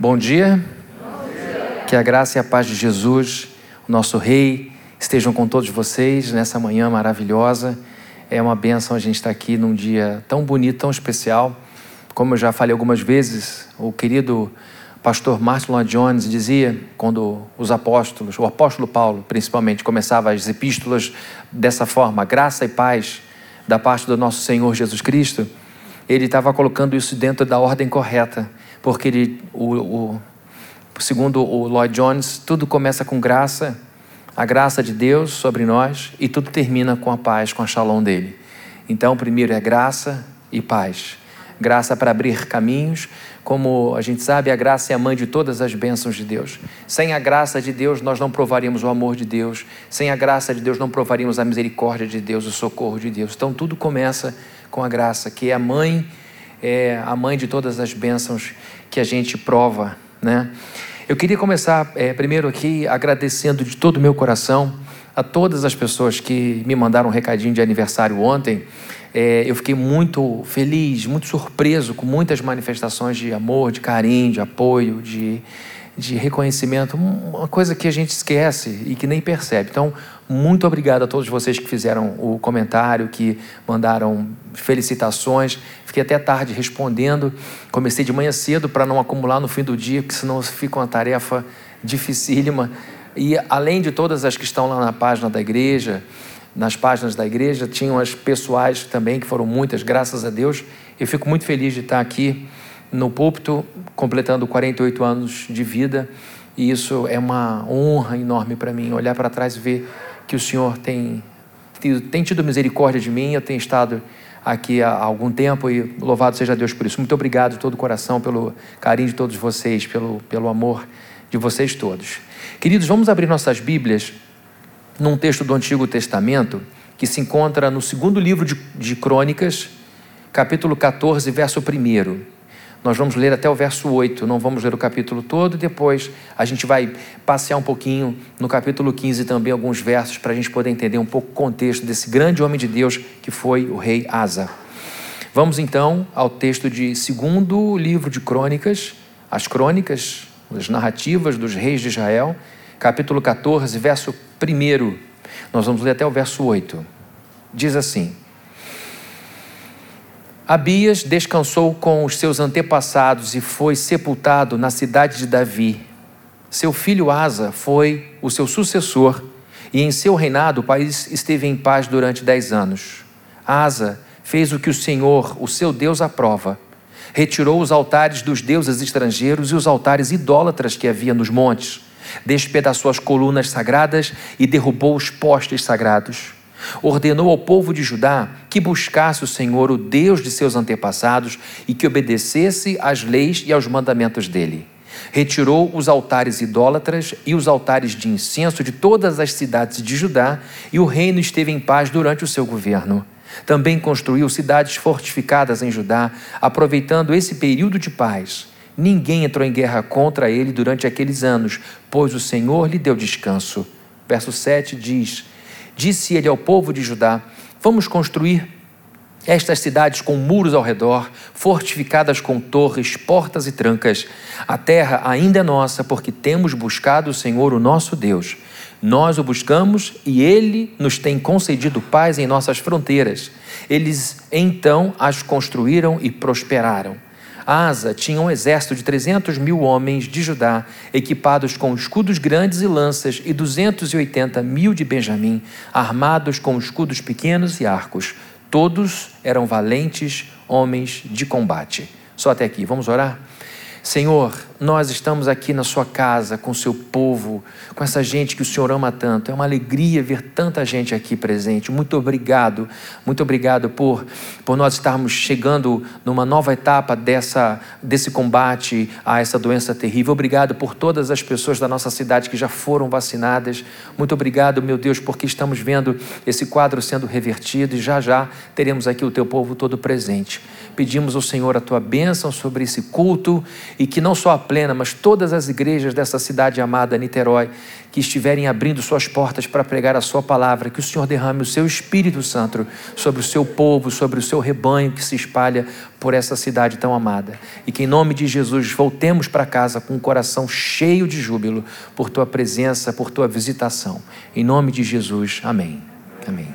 Bom dia. Bom dia. Que a graça e a paz de Jesus, o nosso Rei, estejam com todos vocês nessa manhã maravilhosa. É uma benção a gente estar aqui num dia tão bonito, tão especial. Como eu já falei algumas vezes, o querido pastor Martin Lloyd Jones dizia, quando os apóstolos, o apóstolo Paulo principalmente, começava as epístolas dessa forma, graça e paz da parte do nosso Senhor Jesus Cristo, ele estava colocando isso dentro da ordem correta porque ele, o, o, segundo o Lloyd Jones, tudo começa com graça, a graça de Deus sobre nós, e tudo termina com a paz, com a shalom dele. Então, primeiro é graça e paz. Graça para abrir caminhos, como a gente sabe, a graça é a mãe de todas as bênçãos de Deus. Sem a graça de Deus, nós não provaríamos o amor de Deus. Sem a graça de Deus, não provaríamos a misericórdia de Deus, o socorro de Deus. Então, tudo começa com a graça, que é a mãe é a mãe de todas as bênçãos que a gente prova, né? Eu queria começar é, primeiro aqui agradecendo de todo o meu coração a todas as pessoas que me mandaram um recadinho de aniversário ontem. É, eu fiquei muito feliz, muito surpreso com muitas manifestações de amor, de carinho, de apoio, de, de reconhecimento, uma coisa que a gente esquece e que nem percebe. Então, muito obrigado a todos vocês que fizeram o comentário, que mandaram felicitações. Fiquei até tarde respondendo. Comecei de manhã cedo para não acumular no fim do dia, porque senão fica uma tarefa dificílima. E além de todas as que estão lá na página da igreja, nas páginas da igreja, tinham as pessoais também, que foram muitas, graças a Deus. Eu fico muito feliz de estar aqui no púlpito, completando 48 anos de vida. E isso é uma honra enorme para mim, olhar para trás e ver que o Senhor tem, tem tido misericórdia de mim. Eu tenho estado aqui há algum tempo e louvado seja Deus por isso. Muito obrigado de todo o coração pelo carinho de todos vocês, pelo, pelo amor de vocês todos. Queridos, vamos abrir nossas Bíblias num texto do Antigo Testamento que se encontra no segundo livro de, de Crônicas, capítulo 14, verso 1. Nós vamos ler até o verso 8, não vamos ler o capítulo todo, depois a gente vai passear um pouquinho no capítulo 15 também, alguns versos, para a gente poder entender um pouco o contexto desse grande homem de Deus que foi o rei Asa. Vamos então ao texto de segundo livro de Crônicas, as crônicas, as narrativas dos reis de Israel, capítulo 14, verso 1. Nós vamos ler até o verso 8. Diz assim: Abias descansou com os seus antepassados e foi sepultado na cidade de Davi. Seu filho Asa foi o seu sucessor, e em seu reinado o país esteve em paz durante dez anos. Asa fez o que o Senhor, o seu Deus, aprova. Retirou os altares dos deuses estrangeiros e os altares idólatras que havia nos montes. Despedaçou as colunas sagradas e derrubou os postes sagrados ordenou ao povo de Judá que buscasse o Senhor, o Deus de seus antepassados, e que obedecesse às leis e aos mandamentos dele. Retirou os altares idólatras e os altares de incenso de todas as cidades de Judá, e o reino esteve em paz durante o seu governo. Também construiu cidades fortificadas em Judá, aproveitando esse período de paz. Ninguém entrou em guerra contra ele durante aqueles anos, pois o Senhor lhe deu descanso. Verso 7 diz: Disse ele ao povo de Judá: Vamos construir estas cidades com muros ao redor, fortificadas com torres, portas e trancas. A terra ainda é nossa, porque temos buscado o Senhor, o nosso Deus. Nós o buscamos e ele nos tem concedido paz em nossas fronteiras. Eles então as construíram e prosperaram. Asa tinha um exército de 300 mil homens de Judá, equipados com escudos grandes e lanças, e 280 mil de Benjamim, armados com escudos pequenos e arcos. Todos eram valentes homens de combate. Só até aqui. Vamos orar? Senhor, nós estamos aqui na Sua casa, com o Seu povo, com essa gente que o Senhor ama tanto. É uma alegria ver tanta gente aqui presente. Muito obrigado, muito obrigado por, por nós estarmos chegando numa nova etapa dessa, desse combate a essa doença terrível. Obrigado por todas as pessoas da nossa cidade que já foram vacinadas. Muito obrigado, meu Deus, porque estamos vendo esse quadro sendo revertido e já já teremos aqui o Teu povo todo presente. Pedimos ao Senhor a Tua bênção sobre esse culto e que não só a plena, mas todas as igrejas dessa cidade amada, Niterói, que estiverem abrindo suas portas para pregar a Sua palavra, que o Senhor derrame o Seu Espírito Santo sobre o Seu povo, sobre o Seu rebanho que se espalha por essa cidade tão amada. E que em nome de Jesus voltemos para casa com o coração cheio de júbilo por Tua presença, por Tua visitação. Em nome de Jesus, amém. Amém.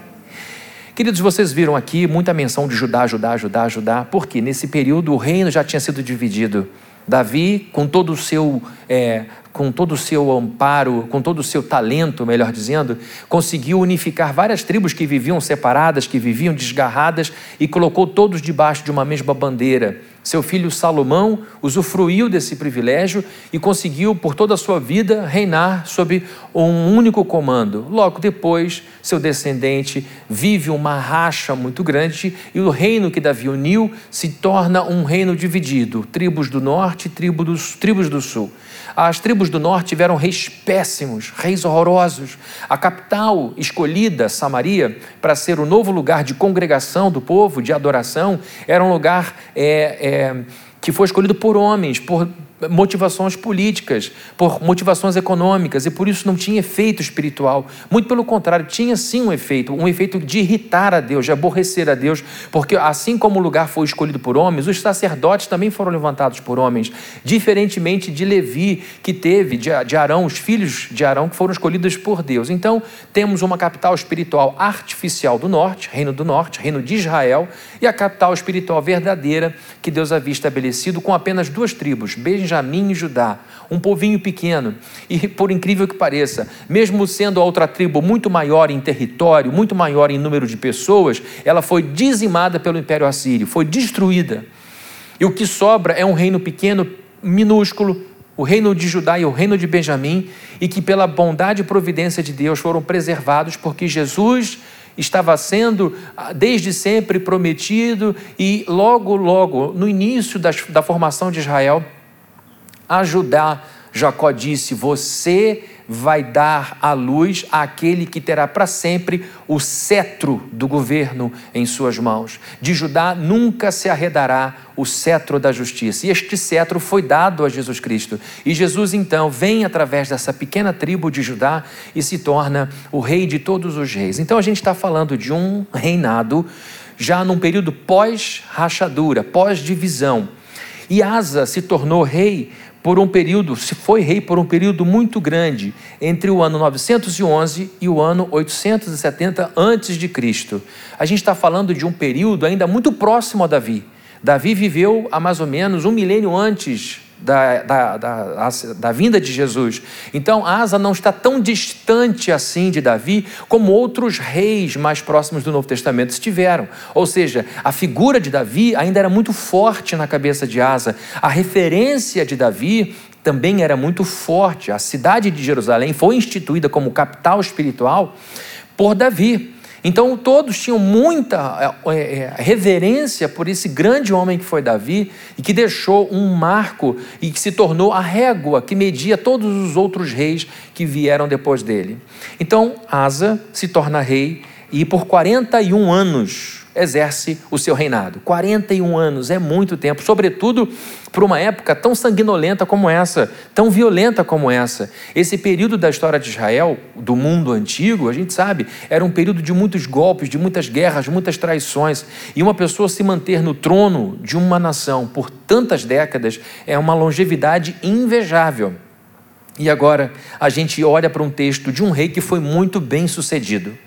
Queridos, vocês viram aqui muita menção de Judá, Judá, Judá, Judá, porque nesse período o reino já tinha sido dividido. Davi, com todo o seu é, com todo o seu amparo, com todo o seu talento, melhor dizendo, conseguiu unificar várias tribos que viviam separadas, que viviam desgarradas e colocou todos debaixo de uma mesma bandeira. Seu filho Salomão usufruiu desse privilégio e conseguiu, por toda a sua vida, reinar sob um único comando. Logo depois, seu descendente vive uma racha muito grande e o reino que Davi uniu se torna um reino dividido: tribos do norte e tribos do sul. As tribos do norte tiveram reis péssimos, reis horrorosos. A capital escolhida, Samaria, para ser o novo lugar de congregação do povo, de adoração, era um lugar é, é, que foi escolhido por homens, por motivações políticas, por motivações econômicas, e por isso não tinha efeito espiritual. Muito pelo contrário, tinha sim um efeito, um efeito de irritar a Deus, de aborrecer a Deus, porque assim como o lugar foi escolhido por homens, os sacerdotes também foram levantados por homens, diferentemente de Levi, que teve, de Arão, os filhos de Arão, que foram escolhidos por Deus. Então, temos uma capital espiritual artificial do norte, reino do norte, reino de Israel, e a capital espiritual verdadeira que Deus havia estabelecido com apenas duas tribos, Benjamim Benjamim e Judá, um povinho pequeno. E por incrível que pareça, mesmo sendo a outra tribo muito maior em território, muito maior em número de pessoas, ela foi dizimada pelo Império Assírio, foi destruída. E o que sobra é um reino pequeno, minúsculo, o reino de Judá e o reino de Benjamim, e que pela bondade e providência de Deus foram preservados, porque Jesus estava sendo ah, desde sempre prometido, e logo, logo, no início da, da formação de Israel, a Judá, Jacó disse: Você vai dar à luz àquele que terá para sempre o cetro do governo em suas mãos. De Judá nunca se arredará o cetro da justiça. E este cetro foi dado a Jesus Cristo. E Jesus então vem através dessa pequena tribo de Judá e se torna o rei de todos os reis. Então a gente está falando de um reinado já num período pós-rachadura, pós-divisão. E Asa se tornou rei por um período, se foi rei por um período muito grande, entre o ano 911 e o ano 870 antes de Cristo. A gente está falando de um período ainda muito próximo a Davi. Davi viveu há mais ou menos um milênio antes da, da, da, da, vinda de Jesus. Então, Asa não está tão distante assim de Davi como outros reis mais próximos do Novo Testamento estiveram. Ou seja, a figura de Davi ainda era muito forte na cabeça de Asa. A referência de Davi também era muito forte. A cidade de Jerusalém foi instituída como capital espiritual por Davi. Então todos tinham muita é, é, reverência por esse grande homem que foi Davi e que deixou um marco e que se tornou a régua que media todos os outros reis que vieram depois dele. Então Asa se torna rei e por 41 anos exerce o seu reinado. 41 anos é muito tempo, sobretudo para uma época tão sanguinolenta como essa, tão violenta como essa. Esse período da história de Israel, do mundo antigo, a gente sabe, era um período de muitos golpes, de muitas guerras, muitas traições. E uma pessoa se manter no trono de uma nação por tantas décadas é uma longevidade invejável. E agora a gente olha para um texto de um rei que foi muito bem sucedido.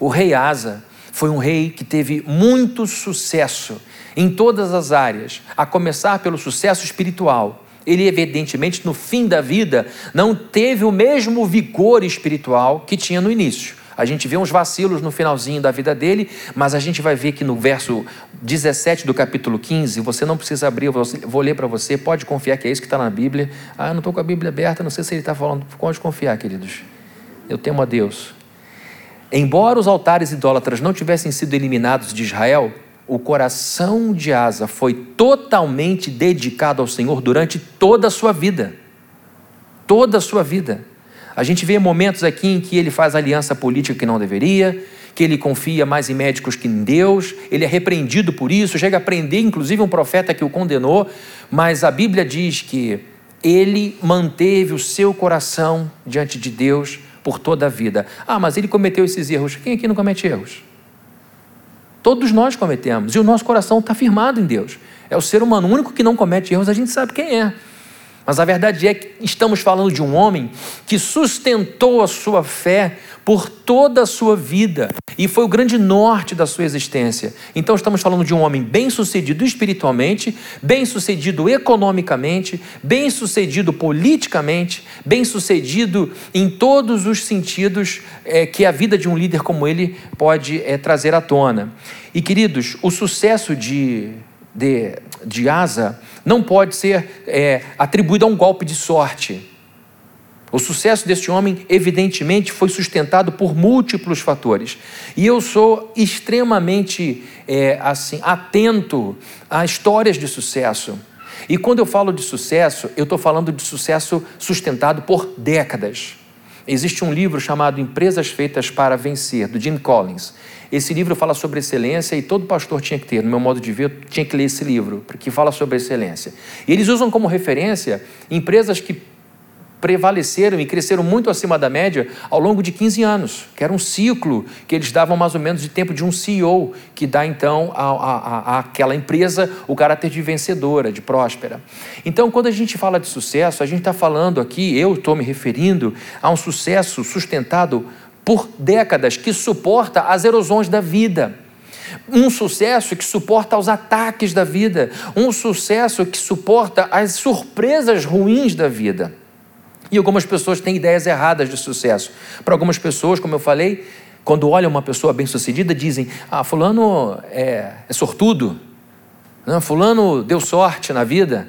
O rei Asa foi um rei que teve muito sucesso em todas as áreas, a começar pelo sucesso espiritual. Ele, evidentemente, no fim da vida, não teve o mesmo vigor espiritual que tinha no início. A gente vê uns vacilos no finalzinho da vida dele, mas a gente vai ver que no verso 17 do capítulo 15, você não precisa abrir, eu vou ler para você, pode confiar que é isso que está na Bíblia. Ah, eu não estou com a Bíblia aberta, não sei se ele está falando. Pode confiar, queridos. Eu temo a Deus. Embora os altares idólatras não tivessem sido eliminados de Israel, o coração de Asa foi totalmente dedicado ao Senhor durante toda a sua vida. Toda a sua vida. A gente vê momentos aqui em que ele faz aliança política que não deveria, que ele confia mais em médicos que em Deus, ele é repreendido por isso, chega a prender inclusive um profeta que o condenou, mas a Bíblia diz que ele manteve o seu coração diante de Deus por toda a vida. Ah, mas ele cometeu esses erros. Quem aqui não comete erros? Todos nós cometemos, e o nosso coração está firmado em Deus. É o ser humano, único que não comete erros, a gente sabe quem é. Mas a verdade é que estamos falando de um homem que sustentou a sua fé por toda a sua vida e foi o grande norte da sua existência. Então estamos falando de um homem bem-sucedido espiritualmente, bem-sucedido economicamente, bem-sucedido politicamente, bem-sucedido em todos os sentidos é, que a vida de um líder como ele pode é, trazer à tona. E queridos, o sucesso de, de, de Asa não pode ser é, atribuído a um golpe de sorte. O sucesso deste homem, evidentemente, foi sustentado por múltiplos fatores. E eu sou extremamente é, assim atento a histórias de sucesso. E quando eu falo de sucesso, eu estou falando de sucesso sustentado por décadas. Existe um livro chamado Empresas Feitas para Vencer, do Jim Collins. Esse livro fala sobre excelência e todo pastor tinha que ter, no meu modo de ver, tinha que ler esse livro, porque fala sobre excelência. E eles usam como referência empresas que prevaleceram e cresceram muito acima da média ao longo de 15 anos, que era um ciclo que eles davam mais ou menos de tempo de um CEO, que dá então àquela empresa o caráter de vencedora, de próspera. Então, quando a gente fala de sucesso, a gente está falando aqui, eu estou me referindo a um sucesso sustentado por décadas, que suporta as erosões da vida. Um sucesso que suporta os ataques da vida, um sucesso que suporta as surpresas ruins da vida. E algumas pessoas têm ideias erradas de sucesso. Para algumas pessoas, como eu falei, quando olham uma pessoa bem-sucedida, dizem: Ah, Fulano é, é sortudo, né? Fulano deu sorte na vida.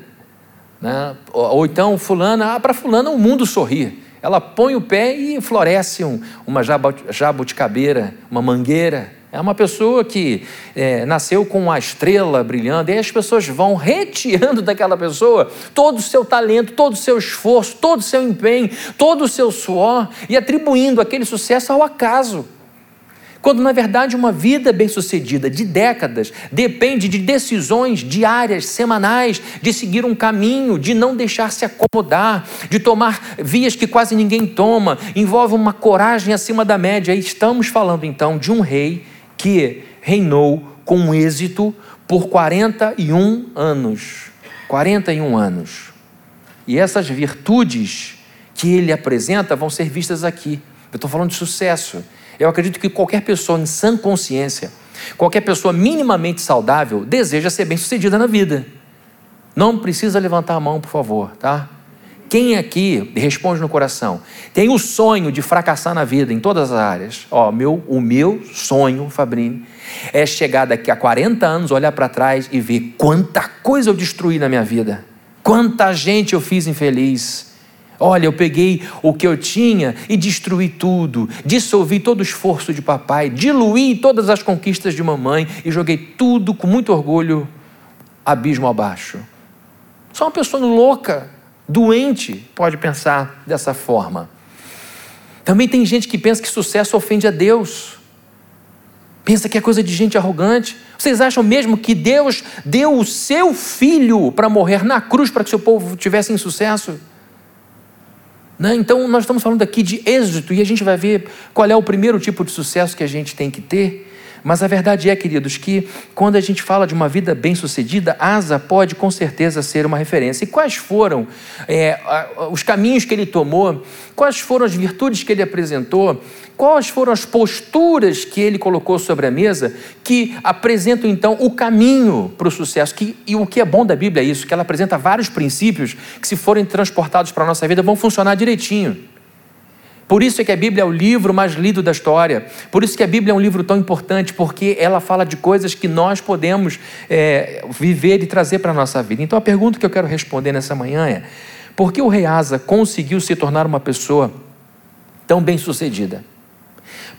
Né? Ou, ou então, Fulano, ah, para Fulano o mundo sorri. Ela põe o pé e floresce um, uma jabuticabeira, uma mangueira. É uma pessoa que é, nasceu com uma estrela brilhando, e as pessoas vão retirando daquela pessoa todo o seu talento, todo o seu esforço, todo o seu empenho, todo o seu suor e atribuindo aquele sucesso ao acaso. Quando, na verdade, uma vida bem-sucedida de décadas depende de decisões diárias, semanais, de seguir um caminho, de não deixar se acomodar, de tomar vias que quase ninguém toma, envolve uma coragem acima da média. E estamos falando então de um rei que reinou com êxito por 41 anos. 41 anos. E essas virtudes que ele apresenta vão ser vistas aqui. Eu estou falando de sucesso. Eu acredito que qualquer pessoa em sã consciência, qualquer pessoa minimamente saudável, deseja ser bem-sucedida na vida. Não precisa levantar a mão, por favor, tá? Quem aqui responde no coração tem o sonho de fracassar na vida em todas as áreas? Ó, meu, o meu sonho, Fabrini, é chegar daqui a 40 anos, olhar para trás e ver quanta coisa eu destruí na minha vida, quanta gente eu fiz infeliz. Olha, eu peguei o que eu tinha e destruí tudo, dissolvi todo o esforço de papai, diluí todas as conquistas de mamãe e joguei tudo com muito orgulho abismo abaixo. Só uma pessoa louca Doente pode pensar dessa forma. Também tem gente que pensa que sucesso ofende a Deus. Pensa que é coisa de gente arrogante. Vocês acham mesmo que Deus deu o seu filho para morrer na cruz para que seu povo tivesse sucesso? Né? Então, nós estamos falando aqui de êxito e a gente vai ver qual é o primeiro tipo de sucesso que a gente tem que ter. Mas a verdade é, queridos, que quando a gente fala de uma vida bem-sucedida, Asa pode com certeza ser uma referência. E quais foram é, os caminhos que ele tomou? Quais foram as virtudes que ele apresentou? Quais foram as posturas que ele colocou sobre a mesa que apresentam então o caminho para o sucesso? Que, e o que é bom da Bíblia é isso, que ela apresenta vários princípios que, se forem transportados para a nossa vida, vão funcionar direitinho. Por isso é que a Bíblia é o livro mais lido da história. Por isso que a Bíblia é um livro tão importante, porque ela fala de coisas que nós podemos é, viver e trazer para a nossa vida. Então a pergunta que eu quero responder nessa manhã é: por que o rei Asa conseguiu se tornar uma pessoa tão bem sucedida?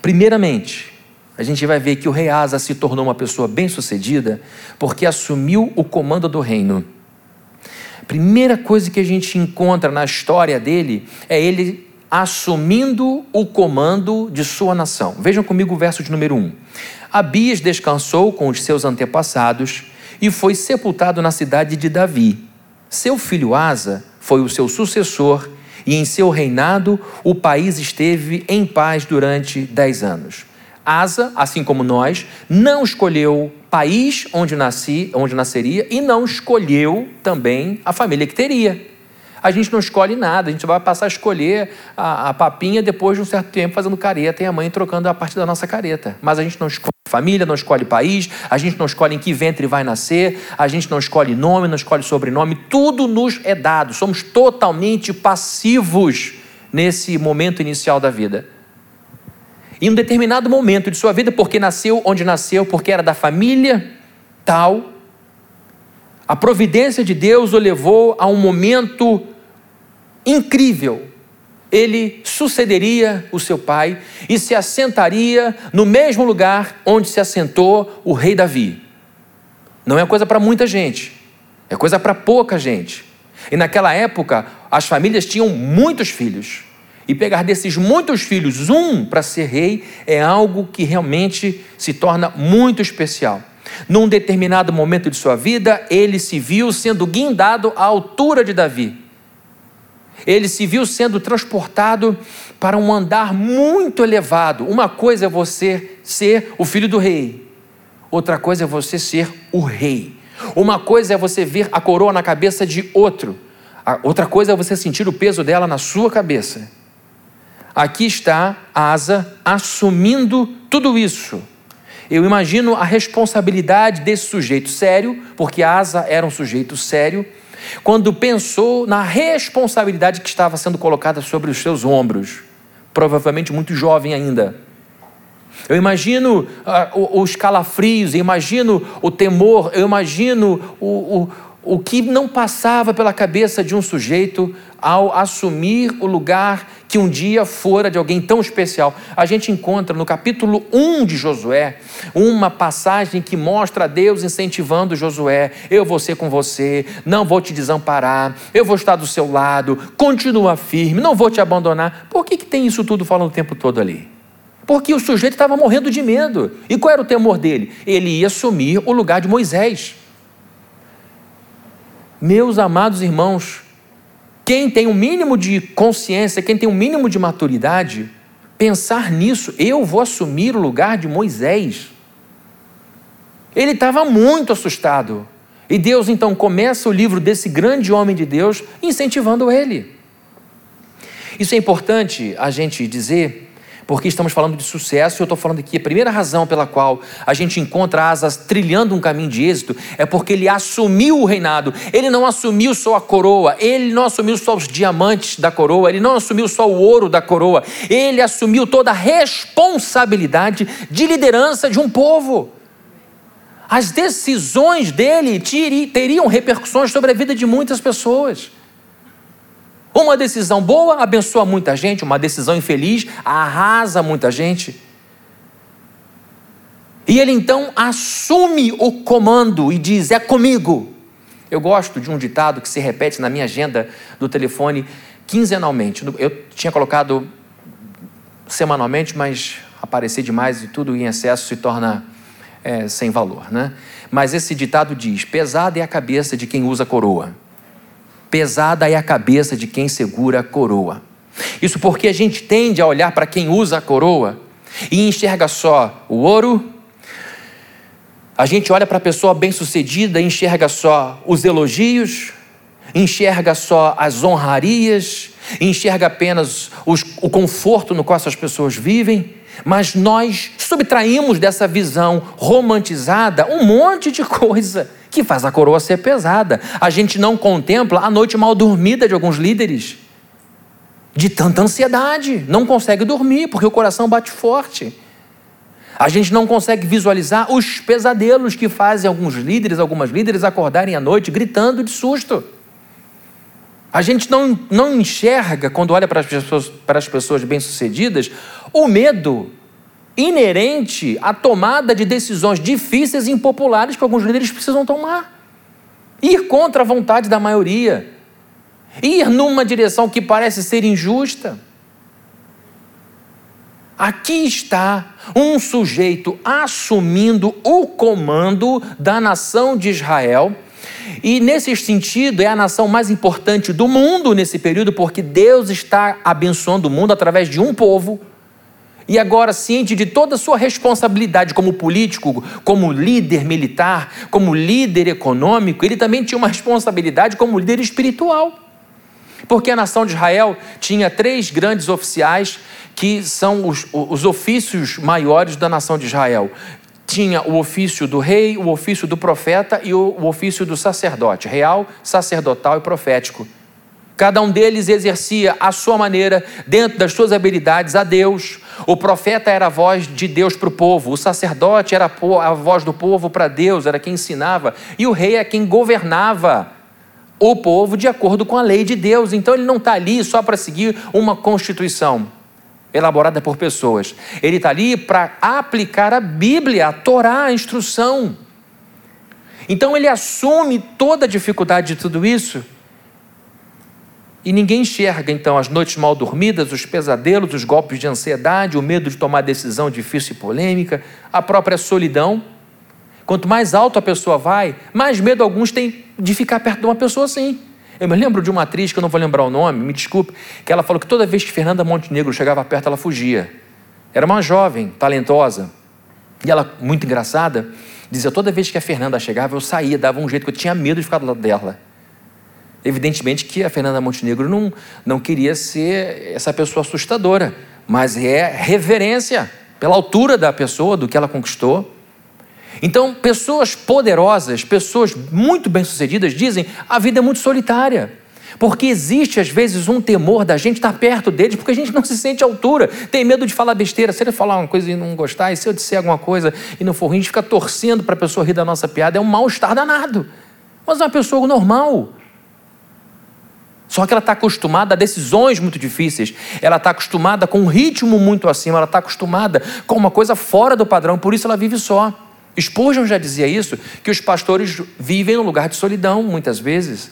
Primeiramente, a gente vai ver que o rei Asa se tornou uma pessoa bem sucedida porque assumiu o comando do reino. Primeira coisa que a gente encontra na história dele é ele assumindo o comando de sua nação. Vejam comigo o verso de número 1. Abias descansou com os seus antepassados e foi sepultado na cidade de Davi. Seu filho Asa foi o seu sucessor e em seu reinado o país esteve em paz durante dez anos. Asa, assim como nós, não escolheu país onde nasci, onde nasceria e não escolheu também a família que teria. A gente não escolhe nada, a gente vai passar a escolher a, a papinha depois de um certo tempo fazendo careta e a mãe trocando a parte da nossa careta. Mas a gente não escolhe família, não escolhe país, a gente não escolhe em que ventre vai nascer, a gente não escolhe nome, não escolhe sobrenome, tudo nos é dado. Somos totalmente passivos nesse momento inicial da vida. Em um determinado momento de sua vida, porque nasceu onde nasceu, porque era da família tal, a providência de Deus o levou a um momento incrível. Ele sucederia o seu pai e se assentaria no mesmo lugar onde se assentou o rei Davi. Não é coisa para muita gente, é coisa para pouca gente. E naquela época, as famílias tinham muitos filhos. E pegar desses muitos filhos um para ser rei é algo que realmente se torna muito especial. Num determinado momento de sua vida, ele se viu sendo guindado à altura de Davi. Ele se viu sendo transportado para um andar muito elevado. Uma coisa é você ser o filho do rei, outra coisa é você ser o rei. Uma coisa é você ver a coroa na cabeça de outro, outra coisa é você sentir o peso dela na sua cabeça. Aqui está Asa assumindo tudo isso. Eu imagino a responsabilidade desse sujeito sério, porque Asa era um sujeito sério quando pensou na responsabilidade que estava sendo colocada sobre os seus ombros, provavelmente muito jovem ainda. Eu imagino uh, os calafrios, eu imagino o temor, eu imagino o, o que não passava pela cabeça de um sujeito ao assumir o lugar que um dia fora de alguém tão especial. A gente encontra no capítulo 1 de Josué uma passagem que mostra Deus incentivando Josué: eu vou ser com você, não vou te desamparar, eu vou estar do seu lado, continua firme, não vou te abandonar. Por que, que tem isso tudo falando o tempo todo ali? Porque o sujeito estava morrendo de medo. E qual era o temor dele? Ele ia assumir o lugar de Moisés. Meus amados irmãos, quem tem um mínimo de consciência, quem tem um mínimo de maturidade, pensar nisso, eu vou assumir o lugar de Moisés. Ele estava muito assustado. E Deus então começa o livro desse grande homem de Deus incentivando ele. Isso é importante a gente dizer, porque estamos falando de sucesso, e eu estou falando aqui, a primeira razão pela qual a gente encontra Asas trilhando um caminho de êxito é porque ele assumiu o reinado. Ele não assumiu só a coroa, ele não assumiu só os diamantes da coroa, ele não assumiu só o ouro da coroa, ele assumiu toda a responsabilidade de liderança de um povo. As decisões dele teriam repercussões sobre a vida de muitas pessoas. Uma decisão boa abençoa muita gente, uma decisão infeliz arrasa muita gente. E ele então assume o comando e diz: É comigo. Eu gosto de um ditado que se repete na minha agenda do telefone quinzenalmente. Eu tinha colocado semanalmente, mas aparecer demais e tudo em excesso se torna é, sem valor, né? Mas esse ditado diz: pesada é a cabeça de quem usa coroa pesada é a cabeça de quem segura a coroa. Isso porque a gente tende a olhar para quem usa a coroa e enxerga só o ouro. A gente olha para a pessoa bem-sucedida e enxerga só os elogios, enxerga só as honrarias, enxerga apenas os, o conforto no qual essas pessoas vivem, mas nós subtraímos dessa visão romantizada um monte de coisa que faz a coroa ser pesada. A gente não contempla a noite mal dormida de alguns líderes. De tanta ansiedade, não consegue dormir porque o coração bate forte. A gente não consegue visualizar os pesadelos que fazem alguns líderes, algumas líderes acordarem à noite gritando de susto. A gente não, não enxerga, quando olha para as pessoas, para as pessoas bem-sucedidas, o medo inerente à tomada de decisões difíceis e impopulares que alguns líderes precisam tomar. Ir contra a vontade da maioria. Ir numa direção que parece ser injusta. Aqui está um sujeito assumindo o comando da nação de Israel. E nesse sentido, é a nação mais importante do mundo nesse período, porque Deus está abençoando o mundo através de um povo. E agora, ciente de toda a sua responsabilidade como político, como líder militar, como líder econômico, ele também tinha uma responsabilidade como líder espiritual. Porque a nação de Israel tinha três grandes oficiais que são os, os ofícios maiores da nação de Israel. Tinha o ofício do rei, o ofício do profeta e o, o ofício do sacerdote, real, sacerdotal e profético. Cada um deles exercia a sua maneira, dentro das suas habilidades, a Deus. O profeta era a voz de Deus para o povo, o sacerdote era a voz do povo para Deus, era quem ensinava, e o rei é quem governava o povo de acordo com a lei de Deus. Então ele não está ali só para seguir uma constituição elaborada por pessoas. Ele está ali para aplicar a Bíblia, a Torá, a instrução. Então ele assume toda a dificuldade de tudo isso. E ninguém enxerga então as noites mal dormidas, os pesadelos, os golpes de ansiedade, o medo de tomar decisão difícil e polêmica, a própria solidão. Quanto mais alto a pessoa vai, mais medo alguns têm de ficar perto de uma pessoa assim. Eu me lembro de uma atriz, que eu não vou lembrar o nome, me desculpe, que ela falou que toda vez que Fernanda Montenegro chegava perto, ela fugia. Era uma jovem, talentosa, e ela, muito engraçada, dizia: toda vez que a Fernanda chegava, eu saía, dava um jeito, que eu tinha medo de ficar do lado dela. Evidentemente que a Fernanda Montenegro não, não queria ser essa pessoa assustadora, mas é reverência pela altura da pessoa, do que ela conquistou. Então, pessoas poderosas, pessoas muito bem-sucedidas dizem: a vida é muito solitária. Porque existe, às vezes, um temor da gente estar perto deles, porque a gente não se sente à altura, tem medo de falar besteira. Se ele falar uma coisa e não gostar, e se eu disser alguma coisa e não for ruim, a gente fica torcendo para a pessoa rir da nossa piada, é um mal-estar danado. Mas uma pessoa normal. Só que ela está acostumada a decisões muito difíceis, ela está acostumada com um ritmo muito acima, ela está acostumada com uma coisa fora do padrão, por isso ela vive só. Spurgeon já dizia isso, que os pastores vivem num lugar de solidão, muitas vezes.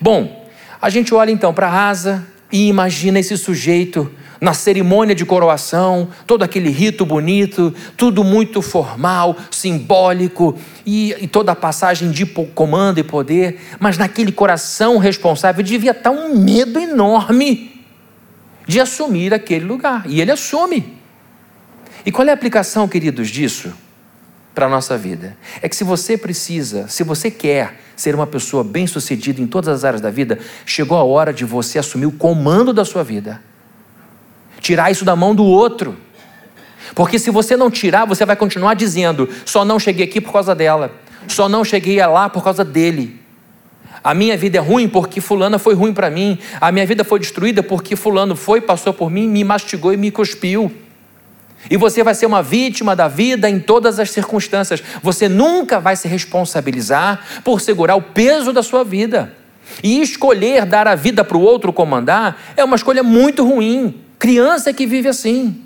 Bom, a gente olha então para Asa e imagina esse sujeito na cerimônia de coroação, todo aquele rito bonito, tudo muito formal, simbólico, e, e, toda a passagem de comando e poder, mas naquele coração responsável devia estar um medo enorme de assumir aquele lugar, e ele assume. E qual é a aplicação, queridos, disso? para a nossa vida. É que se você precisa, se você quer ser uma pessoa bem-sucedida em todas as áreas da vida, chegou a hora de você assumir o comando da sua vida. Tirar isso da mão do outro. Porque se você não tirar, você vai continuar dizendo: só não cheguei aqui por causa dela, só não cheguei lá por causa dele. A minha vida é ruim porque fulana foi ruim para mim. A minha vida foi destruída porque fulano foi, passou por mim, me mastigou e me cuspiu. E você vai ser uma vítima da vida em todas as circunstâncias. Você nunca vai se responsabilizar por segurar o peso da sua vida. E escolher dar a vida para o outro comandar é uma escolha muito ruim. Criança é que vive assim.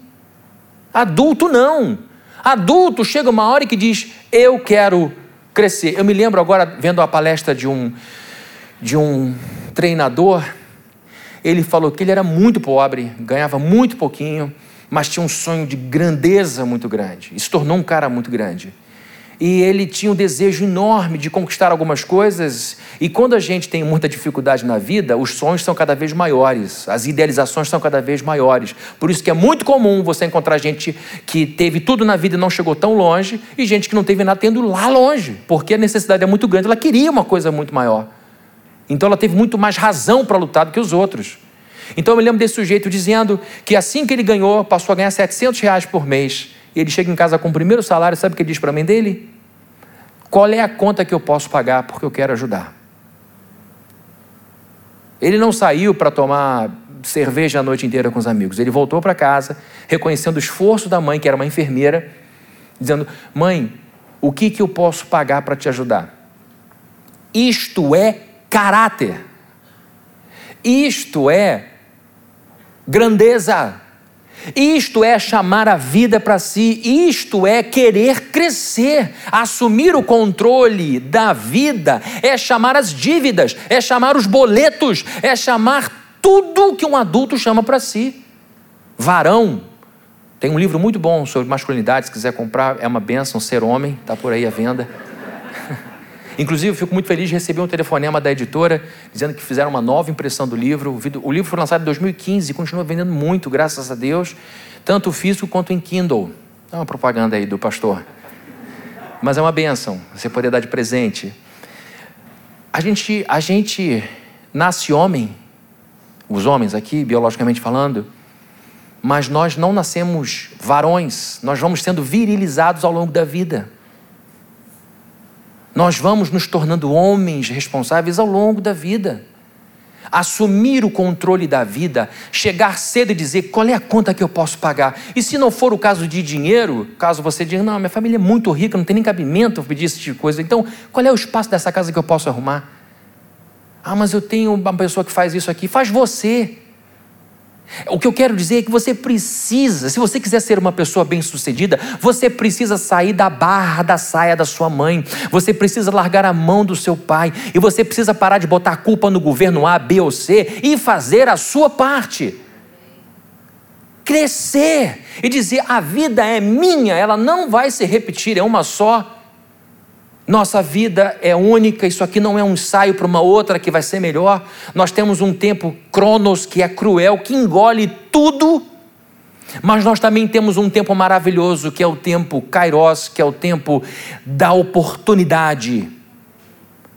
Adulto não. Adulto chega uma hora que diz: Eu quero crescer. Eu me lembro agora vendo a palestra de um, de um treinador. Ele falou que ele era muito pobre, ganhava muito pouquinho mas tinha um sonho de grandeza muito grande. Se tornou um cara muito grande. E ele tinha um desejo enorme de conquistar algumas coisas. E quando a gente tem muita dificuldade na vida, os sonhos são cada vez maiores, as idealizações são cada vez maiores. Por isso que é muito comum você encontrar gente que teve tudo na vida e não chegou tão longe, e gente que não teve nada tendo lá longe, porque a necessidade é muito grande. Ela queria uma coisa muito maior. Então ela teve muito mais razão para lutar do que os outros. Então eu me lembro desse sujeito dizendo que assim que ele ganhou, passou a ganhar 700 reais por mês. Ele chega em casa com o primeiro salário, sabe o que ele diz para a mãe dele? Qual é a conta que eu posso pagar porque eu quero ajudar? Ele não saiu para tomar cerveja a noite inteira com os amigos. Ele voltou para casa, reconhecendo o esforço da mãe, que era uma enfermeira, dizendo: Mãe, o que, que eu posso pagar para te ajudar? Isto é caráter. Isto é grandeza. Isto é chamar a vida para si, isto é querer crescer, assumir o controle da vida, é chamar as dívidas, é chamar os boletos, é chamar tudo que um adulto chama para si. Varão, Tem um livro muito bom sobre masculinidade, se quiser comprar, é uma benção ser homem, está por aí à venda. Inclusive, eu fico muito feliz de receber um telefonema da editora dizendo que fizeram uma nova impressão do livro. O livro foi lançado em 2015 e continua vendendo muito, graças a Deus, tanto físico quanto em Kindle. É uma propaganda aí do pastor. Mas é uma benção você poder dar de presente. A gente, a gente nasce homem, os homens aqui, biologicamente falando, mas nós não nascemos varões, nós vamos sendo virilizados ao longo da vida. Nós vamos nos tornando homens responsáveis ao longo da vida. Assumir o controle da vida, chegar cedo e dizer qual é a conta que eu posso pagar. E se não for o caso de dinheiro, caso você diga, não, minha família é muito rica, não tem nem cabimento pedir esse tipo de coisa, então qual é o espaço dessa casa que eu posso arrumar? Ah, mas eu tenho uma pessoa que faz isso aqui. Faz você. O que eu quero dizer é que você precisa, se você quiser ser uma pessoa bem-sucedida, você precisa sair da barra da saia da sua mãe, você precisa largar a mão do seu pai, e você precisa parar de botar a culpa no governo A, B ou C e fazer a sua parte. Crescer e dizer: a vida é minha, ela não vai se repetir, é uma só. Nossa vida é única, isso aqui não é um ensaio para uma outra que vai ser melhor. Nós temos um tempo cronos que é cruel, que engole tudo. Mas nós também temos um tempo maravilhoso, que é o tempo kairos, que é o tempo da oportunidade.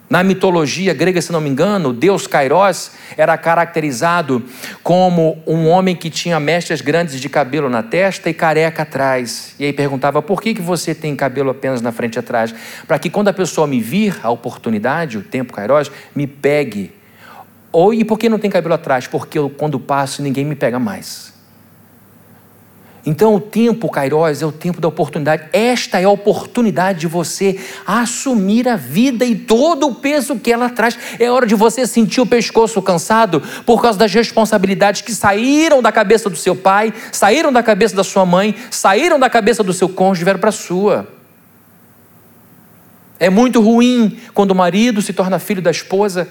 Na mitologia grega, se não me engano, Deus Kairos era caracterizado como um homem que tinha mechas grandes de cabelo na testa e careca atrás. E aí perguntava: por que, que você tem cabelo apenas na frente e atrás? Para que quando a pessoa me vir, a oportunidade, o tempo Kairos, me pegue. Ou e por que não tem cabelo atrás? Porque eu, quando passo, ninguém me pega mais. Então, o tempo, Kairos, é o tempo da oportunidade. Esta é a oportunidade de você assumir a vida e todo o peso que ela traz. É hora de você sentir o pescoço cansado por causa das responsabilidades que saíram da cabeça do seu pai, saíram da cabeça da sua mãe, saíram da cabeça do seu cônjuge vieram para a sua. É muito ruim quando o marido se torna filho da esposa.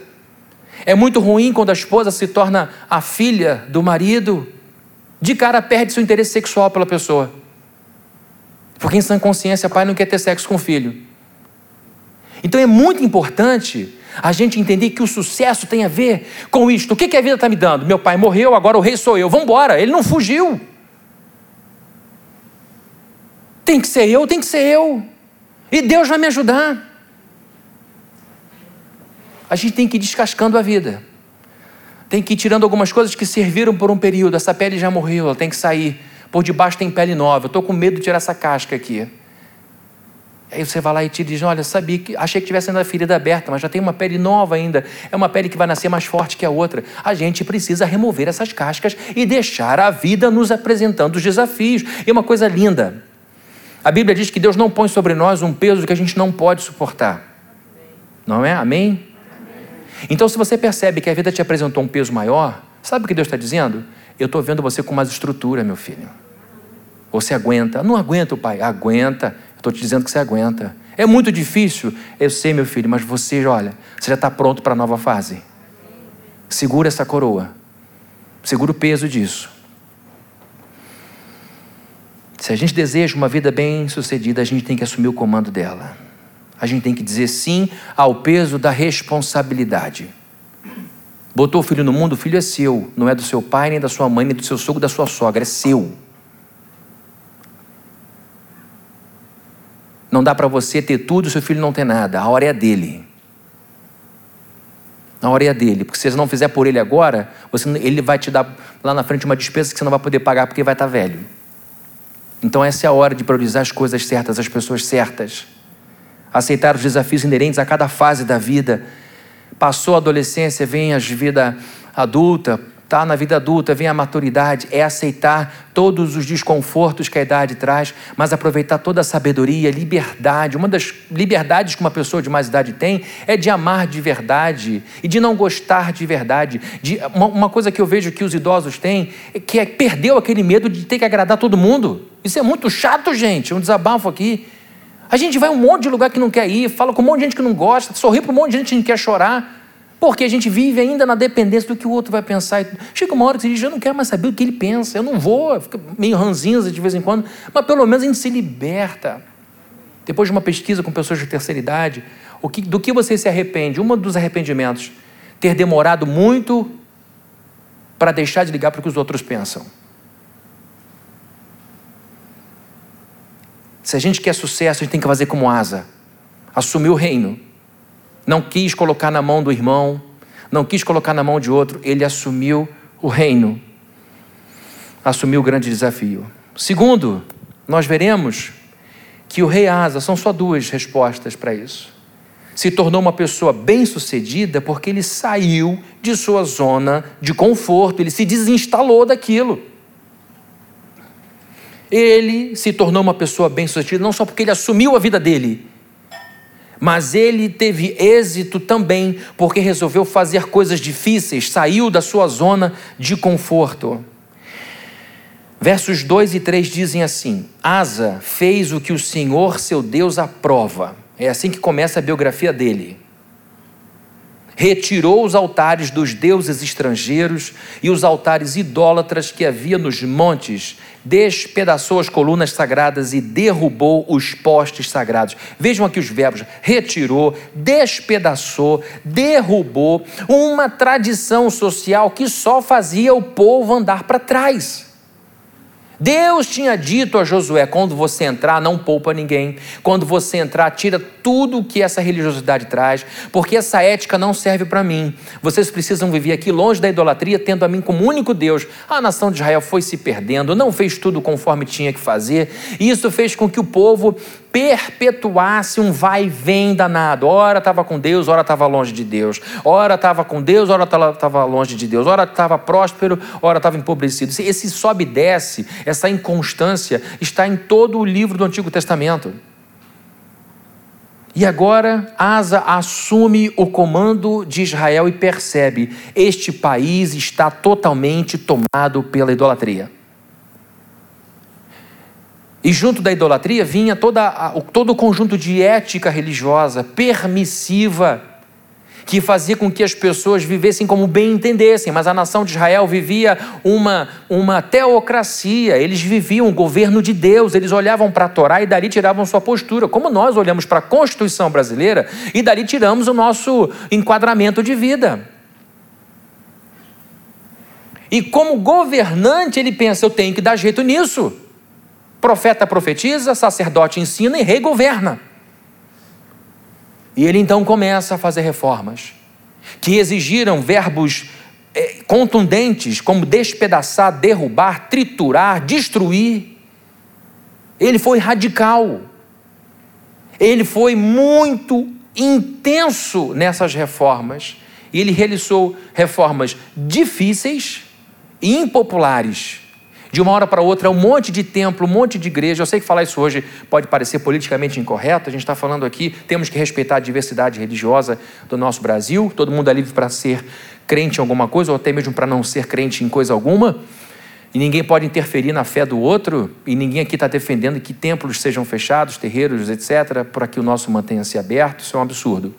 É muito ruim quando a esposa se torna a filha do marido de cara perde seu interesse sexual pela pessoa. Porque em sã consciência, pai não quer ter sexo com o filho. Então é muito importante a gente entender que o sucesso tem a ver com isto. O que, que a vida está me dando? Meu pai morreu, agora o rei sou eu. Vamos embora. Ele não fugiu. Tem que ser eu, tem que ser eu. E Deus vai me ajudar. A gente tem que ir descascando a vida tem que ir tirando algumas coisas que serviram por um período. Essa pele já morreu, ela tem que sair. Por debaixo tem pele nova. Eu estou com medo de tirar essa casca aqui. Aí você vai lá e te diz: Olha, sabia que achei que tivesse ainda a ferida aberta, mas já tem uma pele nova ainda. É uma pele que vai nascer mais forte que a outra. A gente precisa remover essas cascas e deixar a vida nos apresentando os desafios. E uma coisa linda: a Bíblia diz que Deus não põe sobre nós um peso que a gente não pode suportar. Não é? Amém? Então, se você percebe que a vida te apresentou um peso maior, sabe o que Deus está dizendo? Eu estou vendo você com mais estrutura, meu filho. Você aguenta. Não aguenta, pai. Aguenta. Estou te dizendo que você aguenta. É muito difícil. Eu sei, meu filho, mas você, olha, você já está pronto para a nova fase. Segura essa coroa. Segura o peso disso. Se a gente deseja uma vida bem sucedida, a gente tem que assumir o comando dela a gente tem que dizer sim ao peso da responsabilidade. Botou o filho no mundo, o filho é seu, não é do seu pai, nem da sua mãe, nem do seu sogro, da sua sogra, é seu. Não dá para você ter tudo e seu filho não ter nada, a hora é dele. A hora é dele, porque se você não fizer por ele agora, você, ele vai te dar lá na frente uma despesa que você não vai poder pagar porque vai estar velho. Então essa é a hora de priorizar as coisas certas, as pessoas certas aceitar os desafios inerentes a cada fase da vida. Passou a adolescência, vem a vida adulta, está na vida adulta, vem a maturidade, é aceitar todos os desconfortos que a idade traz, mas aproveitar toda a sabedoria, liberdade. Uma das liberdades que uma pessoa de mais idade tem é de amar de verdade e de não gostar de verdade. De, uma, uma coisa que eu vejo que os idosos têm é que é, perdeu aquele medo de ter que agradar todo mundo. Isso é muito chato, gente, um desabafo aqui. A gente vai a um monte de lugar que não quer ir, fala com um monte de gente que não gosta, sorri para um monte de gente que não quer chorar. Porque a gente vive ainda na dependência do que o outro vai pensar. Chega uma hora que você diz, eu não quero mais saber o que ele pensa, eu não vou, fica meio ranzinza de vez em quando, mas pelo menos a gente se liberta. Depois de uma pesquisa com pessoas de terceira idade, que, do que você se arrepende? Um dos arrependimentos, ter demorado muito para deixar de ligar para o que os outros pensam. Se a gente quer sucesso, a gente tem que fazer como Asa. Assumir o reino. Não quis colocar na mão do irmão, não quis colocar na mão de outro, ele assumiu o reino. Assumiu o grande desafio. Segundo, nós veremos que o rei Asa, são só duas respostas para isso. Se tornou uma pessoa bem-sucedida porque ele saiu de sua zona de conforto, ele se desinstalou daquilo. Ele se tornou uma pessoa bem-sucedida não só porque ele assumiu a vida dele, mas ele teve êxito também porque resolveu fazer coisas difíceis, saiu da sua zona de conforto. Versos 2 e 3 dizem assim: Asa fez o que o Senhor seu Deus aprova. É assim que começa a biografia dele retirou os altares dos deuses estrangeiros e os altares idólatras que havia nos montes, despedaçou as colunas sagradas e derrubou os postes sagrados. Vejam aqui os verbos: retirou, despedaçou, derrubou, uma tradição social que só fazia o povo andar para trás. Deus tinha dito a Josué: quando você entrar, não poupa ninguém. Quando você entrar, tira tudo o que essa religiosidade traz, porque essa ética não serve para mim. Vocês precisam viver aqui longe da idolatria, tendo a mim como único Deus. A nação de Israel foi se perdendo, não fez tudo conforme tinha que fazer, e isso fez com que o povo perpetuasse um vai e vem danado. Ora estava com Deus, ora estava longe de Deus. Ora estava com Deus, ora estava longe de Deus. Ora estava próspero, ora estava empobrecido. Esse sobe e desce, essa inconstância está em todo o livro do Antigo Testamento. E agora Asa assume o comando de Israel e percebe: este país está totalmente tomado pela idolatria. E junto da idolatria vinha toda, todo o conjunto de ética religiosa permissiva que fazia com que as pessoas vivessem como bem entendessem, mas a nação de Israel vivia uma, uma teocracia, eles viviam o governo de Deus, eles olhavam para a Torá e dali tiravam sua postura, como nós olhamos para a Constituição brasileira e dali tiramos o nosso enquadramento de vida. E como governante, ele pensa: eu tenho que dar jeito nisso. Profeta profetiza, sacerdote ensina e rei governa. E ele então começa a fazer reformas que exigiram verbos é, contundentes como despedaçar, derrubar, triturar, destruir. Ele foi radical. Ele foi muito intenso nessas reformas. E ele realizou reformas difíceis e impopulares de uma hora para outra, um monte de templo, um monte de igreja. Eu sei que falar isso hoje pode parecer politicamente incorreto. A gente está falando aqui, temos que respeitar a diversidade religiosa do nosso Brasil. Todo mundo é livre para ser crente em alguma coisa, ou até mesmo para não ser crente em coisa alguma. E ninguém pode interferir na fé do outro, e ninguém aqui está defendendo que templos sejam fechados, terreiros, etc., para que o nosso mantenha-se aberto. Isso é um absurdo.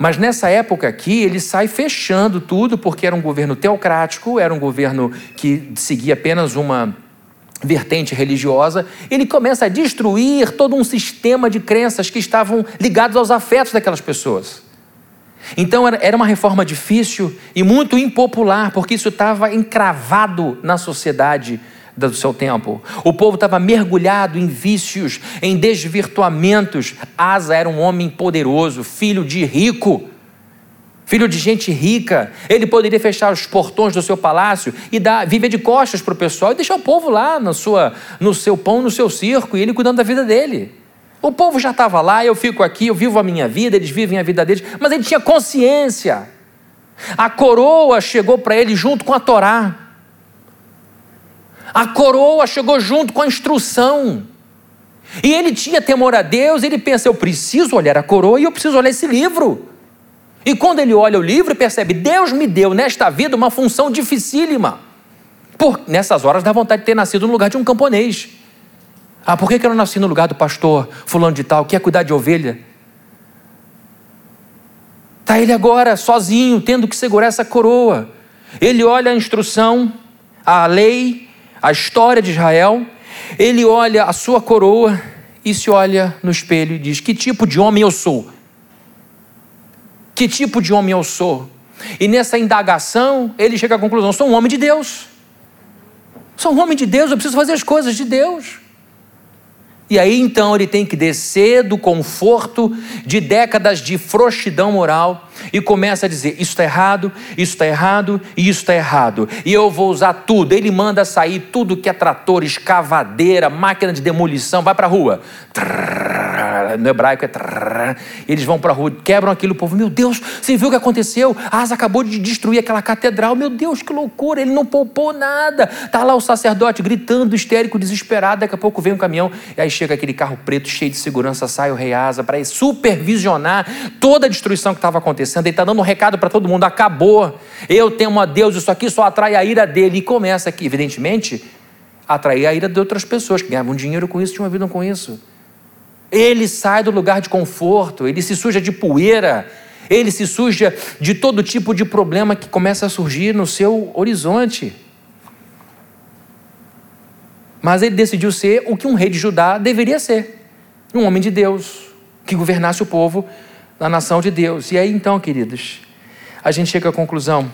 Mas nessa época aqui, ele sai fechando tudo, porque era um governo teocrático, era um governo que seguia apenas uma vertente religiosa. Ele começa a destruir todo um sistema de crenças que estavam ligados aos afetos daquelas pessoas. Então era uma reforma difícil e muito impopular, porque isso estava encravado na sociedade do seu tempo. O povo estava mergulhado em vícios, em desvirtuamentos. Asa era um homem poderoso, filho de rico, filho de gente rica. Ele poderia fechar os portões do seu palácio e dar, viver de costas para o pessoal e deixar o povo lá na sua, no seu pão, no seu circo, e ele cuidando da vida dele. O povo já estava lá, eu fico aqui, eu vivo a minha vida, eles vivem a vida deles, mas ele tinha consciência. A coroa chegou para ele junto com a Torá. A coroa chegou junto com a instrução. E ele tinha temor a Deus, ele pensa: eu preciso olhar a coroa e eu preciso olhar esse livro. E quando ele olha o livro, percebe: Deus me deu nesta vida uma função dificílima. Por, nessas horas dá vontade de ter nascido no lugar de um camponês. Ah, por que, eu não nasci no lugar do pastor fulano de tal, que é cuidar de ovelha? Está ele agora sozinho, tendo que segurar essa coroa. Ele olha a instrução, a lei, a história de Israel, ele olha a sua coroa e se olha no espelho e diz: Que tipo de homem eu sou? Que tipo de homem eu sou? E nessa indagação, ele chega à conclusão: sou um homem de Deus. Sou um homem de Deus, eu preciso fazer as coisas de Deus. E aí então ele tem que descer do conforto de décadas de frouxidão moral e começa a dizer: Isso está errado, isso está errado e isso está errado. E eu vou usar tudo. Ele manda sair tudo que é trator, escavadeira, máquina de demolição, vai para a rua. No hebraico é. Eles vão para a rua, quebram aquilo, o povo, meu Deus, você viu o que aconteceu? Asa acabou de destruir aquela catedral, meu Deus, que loucura, ele não poupou nada. Está lá o sacerdote gritando, histérico, desesperado. Daqui a pouco vem um caminhão, e aí chega aquele carro preto cheio de segurança, sai o rei Asa para supervisionar toda a destruição que estava acontecendo. Ele está dando um recado para todo mundo: acabou, eu temo a Deus, isso aqui só atrai a ira dele. E começa aqui, evidentemente, atrair a ira de outras pessoas que ganhavam dinheiro com isso, tinham vida com isso. Ele sai do lugar de conforto, ele se suja de poeira, ele se suja de todo tipo de problema que começa a surgir no seu horizonte. Mas ele decidiu ser o que um rei de Judá deveria ser: um homem de Deus, que governasse o povo na nação de Deus. E aí então, queridos, a gente chega à conclusão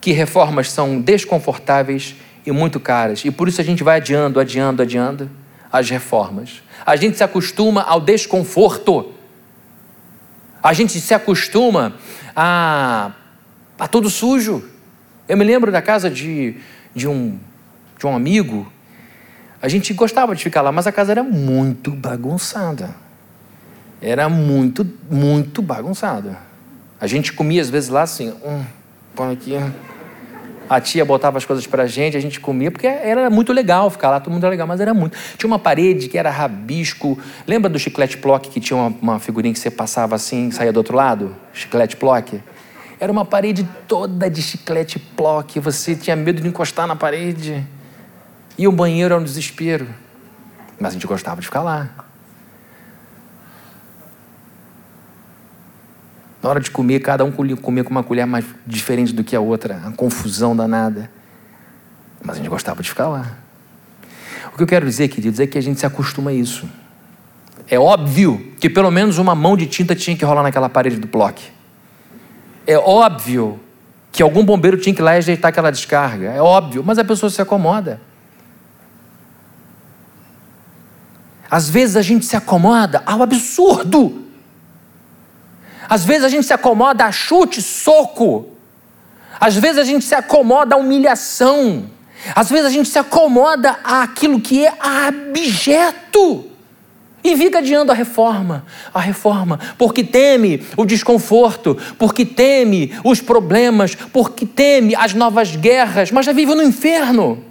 que reformas são desconfortáveis e muito caras, e por isso a gente vai adiando, adiando, adiando as reformas. A gente se acostuma ao desconforto. A gente se acostuma a, a tudo sujo. Eu me lembro da casa de, de, um, de um amigo. A gente gostava de ficar lá, mas a casa era muito bagunçada. Era muito, muito bagunçada. A gente comia às vezes lá assim, um põe aqui, a tia botava as coisas pra gente, a gente comia, porque era muito legal ficar lá, todo mundo era legal, mas era muito. Tinha uma parede que era rabisco. Lembra do chiclete plock que tinha uma, uma figurinha que você passava assim, saía do outro lado? Chiclete plock? Era uma parede toda de chiclete plock, você tinha medo de encostar na parede. E o banheiro era um desespero. Mas a gente gostava de ficar lá. Na hora de comer, cada um comia com uma colher mais diferente do que a outra, a confusão danada. Mas a gente gostava de ficar lá. O que eu quero dizer, queridos, é que a gente se acostuma a isso. É óbvio que pelo menos uma mão de tinta tinha que rolar naquela parede do bloco. É óbvio que algum bombeiro tinha que ir lá e ajeitar aquela descarga. É óbvio, mas a pessoa se acomoda. Às vezes a gente se acomoda ao absurdo. Às vezes a gente se acomoda a chute, soco. Às vezes a gente se acomoda a humilhação. Às vezes a gente se acomoda àquilo que é abjeto. E fica adiando a reforma, a reforma, porque teme o desconforto, porque teme os problemas, porque teme as novas guerras, mas já vive no inferno.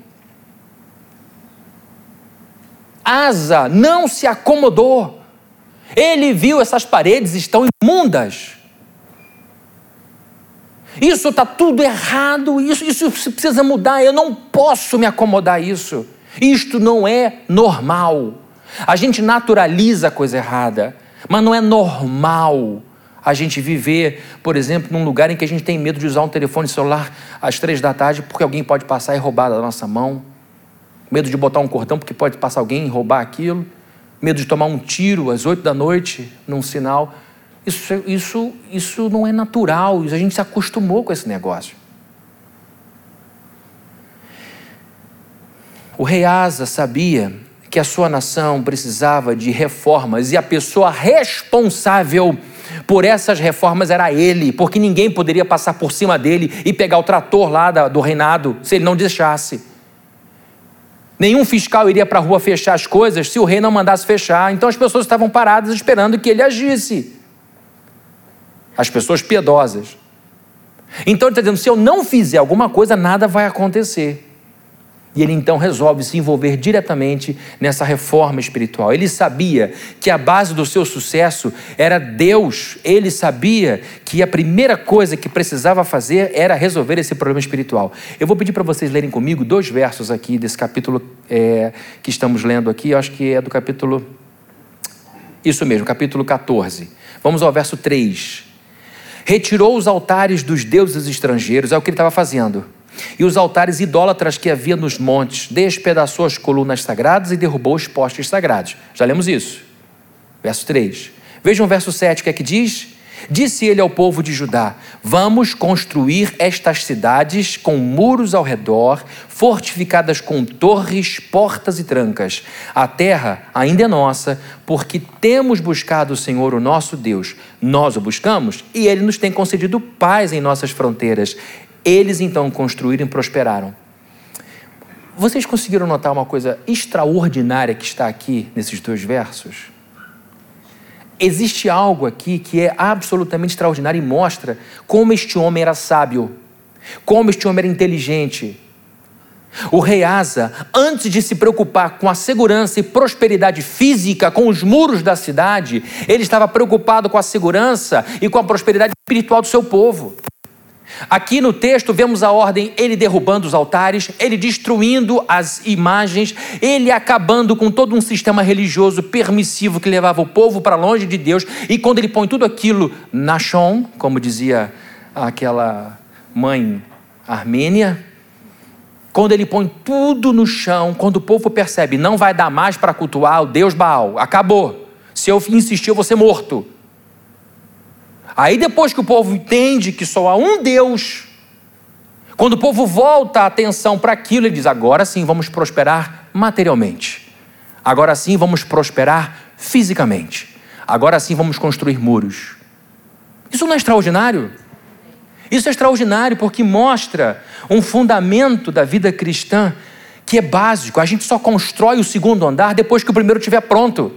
Asa não se acomodou. Ele viu essas paredes estão imundas. Isso está tudo errado, isso, isso precisa mudar, eu não posso me acomodar a isso. Isto não é normal. A gente naturaliza a coisa errada, mas não é normal a gente viver, por exemplo, num lugar em que a gente tem medo de usar um telefone celular às três da tarde porque alguém pode passar e roubar da nossa mão. Medo de botar um cordão porque pode passar alguém e roubar aquilo medo de tomar um tiro às oito da noite num sinal. Isso, isso, isso não é natural, a gente se acostumou com esse negócio. O rei Asa sabia que a sua nação precisava de reformas e a pessoa responsável por essas reformas era ele, porque ninguém poderia passar por cima dele e pegar o trator lá do reinado se ele não deixasse. Nenhum fiscal iria para a rua fechar as coisas se o rei não mandasse fechar. Então as pessoas estavam paradas esperando que ele agisse. As pessoas piedosas. Então ele está dizendo: se eu não fizer alguma coisa, nada vai acontecer. E ele então resolve se envolver diretamente nessa reforma espiritual. Ele sabia que a base do seu sucesso era Deus. Ele sabia que a primeira coisa que precisava fazer era resolver esse problema espiritual. Eu vou pedir para vocês lerem comigo dois versos aqui desse capítulo é, que estamos lendo aqui. Eu acho que é do capítulo. Isso mesmo, capítulo 14. Vamos ao verso 3. retirou os altares dos deuses estrangeiros, é o que ele estava fazendo, e os altares idólatras que havia nos montes, despedaçou as colunas sagradas e derrubou os postes sagrados. Já lemos isso. Verso 3. Vejam o verso 7, o que é que diz? Disse ele ao povo de Judá: Vamos construir estas cidades com muros ao redor, fortificadas com torres, portas e trancas. A terra ainda é nossa, porque temos buscado o Senhor, o nosso Deus. Nós o buscamos e ele nos tem concedido paz em nossas fronteiras. Eles então construíram e prosperaram. Vocês conseguiram notar uma coisa extraordinária que está aqui nesses dois versos? Existe algo aqui que é absolutamente extraordinário e mostra como este homem era sábio, como este homem era inteligente. O rei Asa, antes de se preocupar com a segurança e prosperidade física, com os muros da cidade, ele estava preocupado com a segurança e com a prosperidade espiritual do seu povo. Aqui no texto vemos a ordem, ele derrubando os altares, ele destruindo as imagens, ele acabando com todo um sistema religioso permissivo que levava o povo para longe de Deus, e quando ele põe tudo aquilo na chão, como dizia aquela mãe armênia, quando ele põe tudo no chão, quando o povo percebe, não vai dar mais para cultuar o Deus Baal, acabou. Se eu insistir, eu vou ser morto. Aí depois que o povo entende que só há um Deus, quando o povo volta a atenção para aquilo, ele diz: agora sim vamos prosperar materialmente. Agora sim vamos prosperar fisicamente. Agora sim vamos construir muros. Isso não é extraordinário? Isso é extraordinário porque mostra um fundamento da vida cristã que é básico. A gente só constrói o segundo andar depois que o primeiro estiver pronto.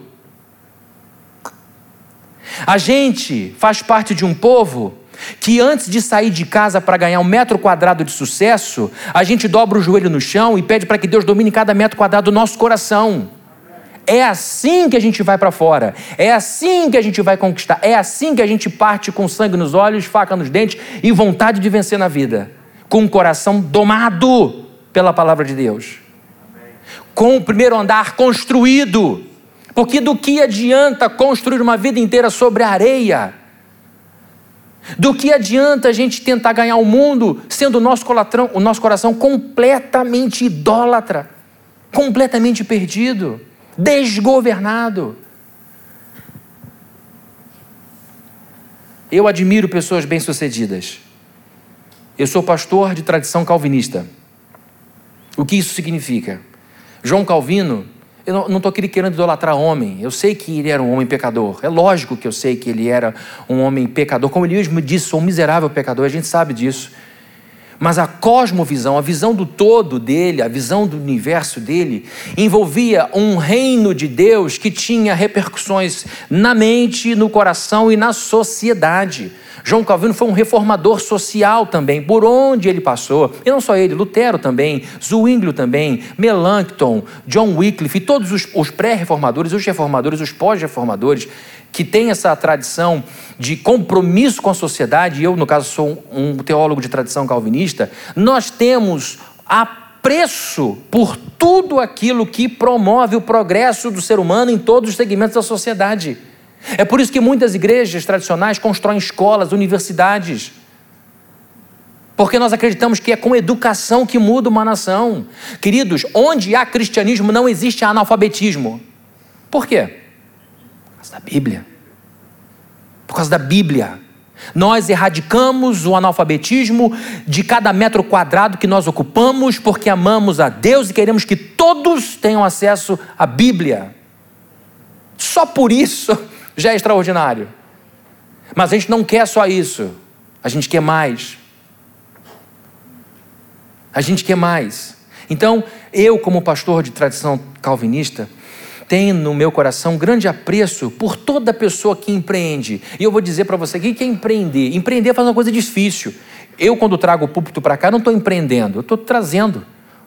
A gente faz parte de um povo que antes de sair de casa para ganhar um metro quadrado de sucesso, a gente dobra o joelho no chão e pede para que Deus domine cada metro quadrado do nosso coração. É assim que a gente vai para fora. É assim que a gente vai conquistar. É assim que a gente parte com sangue nos olhos, faca nos dentes e vontade de vencer na vida. Com o coração domado pela palavra de Deus. Com o primeiro andar construído porque do que adianta construir uma vida inteira sobre areia? Do que adianta a gente tentar ganhar o mundo sendo o nosso, colatrão, o nosso coração completamente idólatra, completamente perdido, desgovernado? Eu admiro pessoas bem-sucedidas. Eu sou pastor de tradição calvinista. O que isso significa? João Calvino eu não estou aqui querendo idolatrar homem. Eu sei que ele era um homem pecador. É lógico que eu sei que ele era um homem pecador. Como ele mesmo disse, sou um miserável pecador. A gente sabe disso. Mas a cosmovisão, a visão do todo dele, a visão do universo dele, envolvia um reino de Deus que tinha repercussões na mente, no coração e na sociedade. João Calvino foi um reformador social também, por onde ele passou. E não só ele, Lutero também, Zwinglio também, Melanchthon, John Wycliffe, todos os, os pré-reformadores, os reformadores, os pós-reformadores, que têm essa tradição de compromisso com a sociedade, e eu, no caso, sou um teólogo de tradição calvinista, nós temos apreço por tudo aquilo que promove o progresso do ser humano em todos os segmentos da sociedade. É por isso que muitas igrejas tradicionais constroem escolas, universidades. Porque nós acreditamos que é com educação que muda uma nação. Queridos, onde há cristianismo não existe analfabetismo. Por quê? Por causa da Bíblia. Por causa da Bíblia. Nós erradicamos o analfabetismo de cada metro quadrado que nós ocupamos porque amamos a Deus e queremos que todos tenham acesso à Bíblia. Só por isso já é extraordinário. Mas a gente não quer só isso, a gente quer mais. A gente quer mais. Então, eu, como pastor de tradição calvinista, tenho no meu coração um grande apreço por toda pessoa que empreende. E eu vou dizer para você o que é empreender. Empreender é fazer uma coisa difícil. Eu, quando trago o púlpito para cá, não estou empreendendo, eu estou trazendo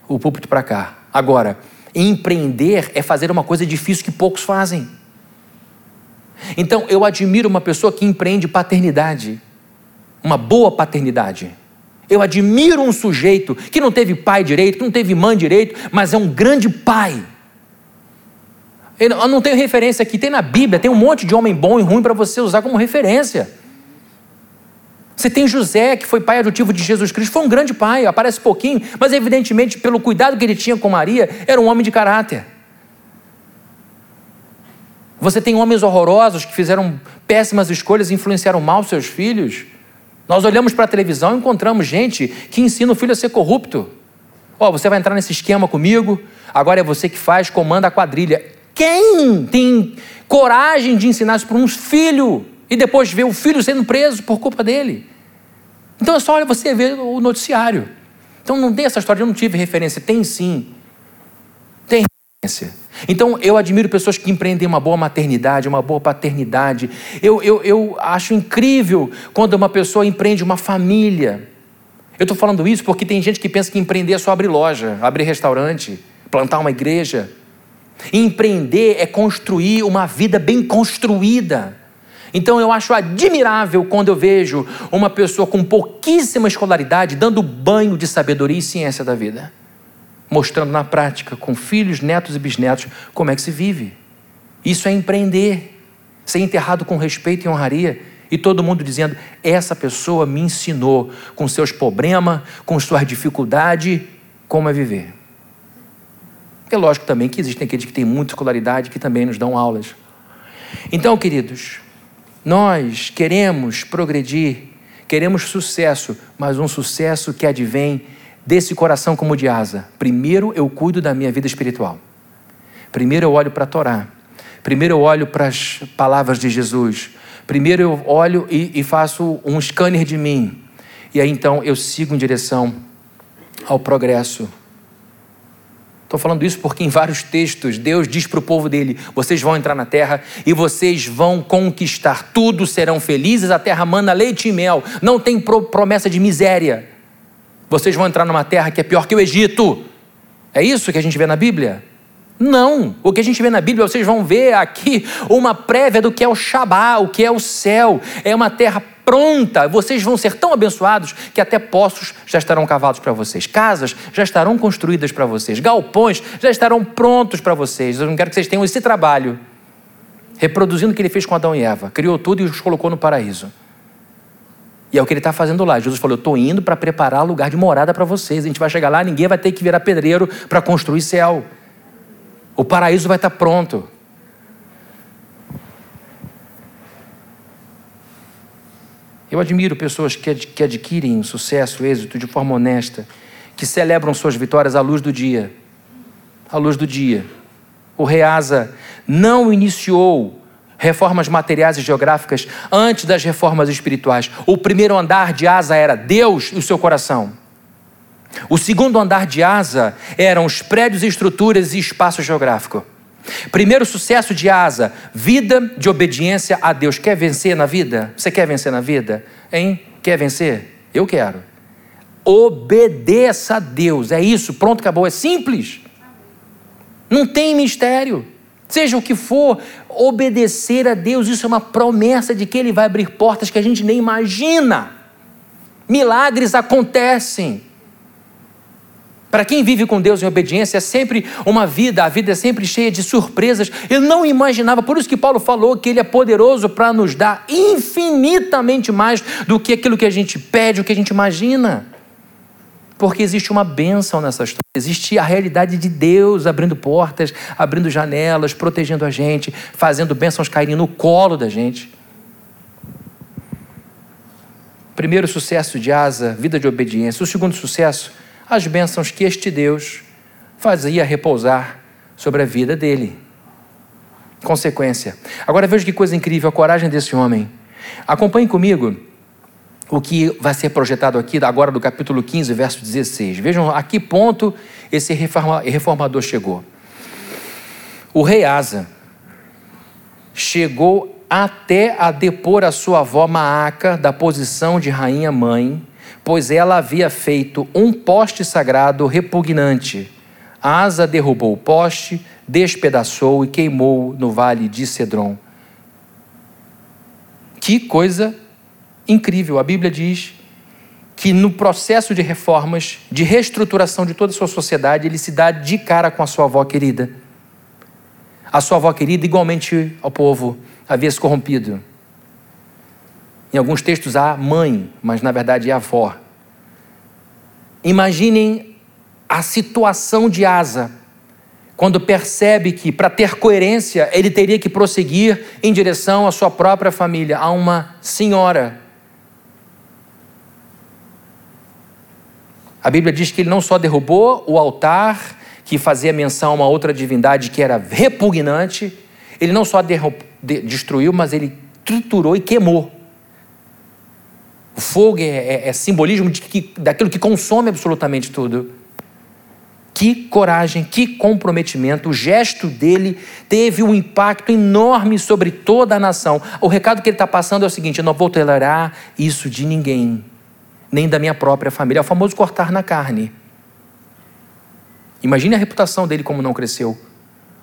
o púlpito para cá. Agora, empreender é fazer uma coisa difícil que poucos fazem. Então, eu admiro uma pessoa que empreende paternidade, uma boa paternidade. Eu admiro um sujeito que não teve pai direito, que não teve mãe direito, mas é um grande pai. Eu não tenho referência aqui, tem na Bíblia, tem um monte de homem bom e ruim para você usar como referência. Você tem José, que foi pai adotivo de Jesus Cristo, foi um grande pai, aparece pouquinho, mas evidentemente, pelo cuidado que ele tinha com Maria, era um homem de caráter. Você tem homens horrorosos que fizeram péssimas escolhas e influenciaram mal seus filhos. Nós olhamos para a televisão e encontramos gente que ensina o filho a ser corrupto. Ó, oh, você vai entrar nesse esquema comigo, agora é você que faz, comanda a quadrilha. Quem tem coragem de ensinar isso para um filho e depois ver o filho sendo preso por culpa dele? Então é só olha você ver o noticiário. Então não tem essa história, eu não tive referência. Tem sim. Tem referência. Então eu admiro pessoas que empreendem uma boa maternidade, uma boa paternidade. Eu, eu, eu acho incrível quando uma pessoa empreende uma família. Eu estou falando isso porque tem gente que pensa que empreender é só abrir loja, abrir restaurante, plantar uma igreja. Empreender é construir uma vida bem construída. Então eu acho admirável quando eu vejo uma pessoa com pouquíssima escolaridade dando banho de sabedoria e ciência da vida, mostrando na prática, com filhos, netos e bisnetos, como é que se vive. Isso é empreender, ser enterrado com respeito e honraria. E todo mundo dizendo: essa pessoa me ensinou com seus problemas, com suas dificuldades, como é viver. É lógico também que existem aqueles que têm muita escolaridade que também nos dão aulas. Então, queridos, nós queremos progredir, queremos sucesso, mas um sucesso que advém desse coração como de asa. Primeiro eu cuido da minha vida espiritual. Primeiro eu olho para a Torá. Primeiro eu olho para as palavras de Jesus. Primeiro eu olho e, e faço um scanner de mim. E aí então eu sigo em direção ao progresso Estou falando isso porque em vários textos Deus diz para o povo dele: vocês vão entrar na terra e vocês vão conquistar tudo, serão felizes, a terra manda leite e mel, não tem promessa de miséria. Vocês vão entrar numa terra que é pior que o Egito. É isso que a gente vê na Bíblia? Não. O que a gente vê na Bíblia, vocês vão ver aqui uma prévia do que é o Shabá, o que é o céu. É uma terra pronta. Vocês vão ser tão abençoados que até poços já estarão cavados para vocês, casas já estarão construídas para vocês, galpões já estarão prontos para vocês. Eu não quero que vocês tenham esse trabalho, reproduzindo o que ele fez com Adão e Eva, criou tudo e os colocou no paraíso. E é o que ele está fazendo lá. Jesus falou: Eu estou indo para preparar lugar de morada para vocês. A gente vai chegar lá, ninguém vai ter que virar pedreiro para construir céu. O paraíso vai estar tá pronto. Eu admiro pessoas que, que adquirem sucesso, êxito de forma honesta, que celebram suas vitórias à luz do dia. À luz do dia. O Reasa não iniciou reformas materiais e geográficas antes das reformas espirituais. O primeiro andar de Asa era Deus e o seu coração. O segundo andar de Asa eram os prédios, estruturas e espaço geográfico. Primeiro sucesso de asa, vida de obediência a Deus. Quer vencer na vida? Você quer vencer na vida? Hein? Quer vencer? Eu quero. Obedeça a Deus. É isso, pronto, acabou. É simples. Não tem mistério. Seja o que for, obedecer a Deus, isso é uma promessa de que Ele vai abrir portas que a gente nem imagina. Milagres acontecem. Para quem vive com Deus em obediência, é sempre uma vida, a vida é sempre cheia de surpresas. Eu não imaginava, por isso que Paulo falou que Ele é poderoso para nos dar infinitamente mais do que aquilo que a gente pede, o que a gente imagina. Porque existe uma bênção nessa história, existe a realidade de Deus abrindo portas, abrindo janelas, protegendo a gente, fazendo bênçãos caírem no colo da gente. Primeiro sucesso de Asa, vida de obediência. O segundo sucesso, as bênçãos que este Deus fazia repousar sobre a vida dele. Consequência. Agora veja que coisa incrível a coragem desse homem. Acompanhe comigo o que vai ser projetado aqui agora do capítulo 15, verso 16. Vejam a que ponto esse reformador chegou. O rei Asa chegou até a depor a sua avó Maaca da posição de rainha mãe pois ela havia feito um poste sagrado repugnante. Asa derrubou o poste, despedaçou e queimou no vale de Cedron. Que coisa incrível! A Bíblia diz que no processo de reformas, de reestruturação de toda a sua sociedade, ele se dá de cara com a sua avó querida. A sua avó querida, igualmente ao povo, havia se corrompido. Em alguns textos há mãe, mas na verdade é avó. Imaginem a situação de Asa, quando percebe que, para ter coerência, ele teria que prosseguir em direção à sua própria família, a uma senhora. A Bíblia diz que ele não só derrubou o altar que fazia menção a uma outra divindade que era repugnante, ele não só destruiu, mas ele triturou e queimou. O fogo é, é, é simbolismo de que, daquilo que consome absolutamente tudo. Que coragem, que comprometimento. O gesto dele teve um impacto enorme sobre toda a nação. O recado que ele está passando é o seguinte: eu não vou tolerar isso de ninguém, nem da minha própria família. É o famoso cortar na carne. Imagine a reputação dele como não cresceu.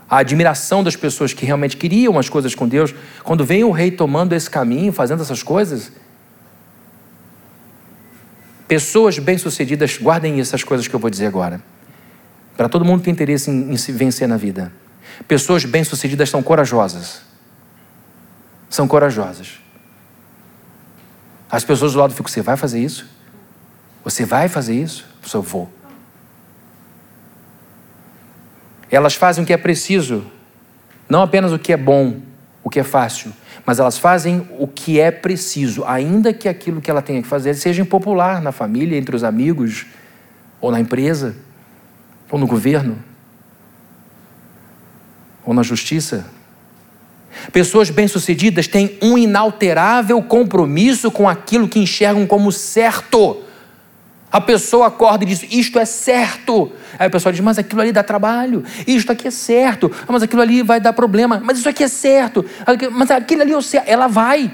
A admiração das pessoas que realmente queriam as coisas com Deus. Quando vem o rei tomando esse caminho, fazendo essas coisas, Pessoas bem-sucedidas, guardem essas coisas que eu vou dizer agora. Para todo mundo que tem interesse em, em se vencer na vida. Pessoas bem-sucedidas são corajosas. São corajosas. As pessoas do lado ficam, você vai fazer isso? Você vai fazer isso? Eu vou. Elas fazem o que é preciso, não apenas o que é bom, o que é fácil, mas elas fazem o que é preciso, ainda que aquilo que ela tenha que fazer seja impopular na família, entre os amigos, ou na empresa, ou no governo, ou na justiça. Pessoas bem-sucedidas têm um inalterável compromisso com aquilo que enxergam como certo. A pessoa acorda e diz: Isto é certo. Aí a pessoa diz: Mas aquilo ali dá trabalho. Isto aqui é certo. Ah, mas aquilo ali vai dar problema. Mas isso aqui é certo. Mas aquilo ali é certo. Ela vai.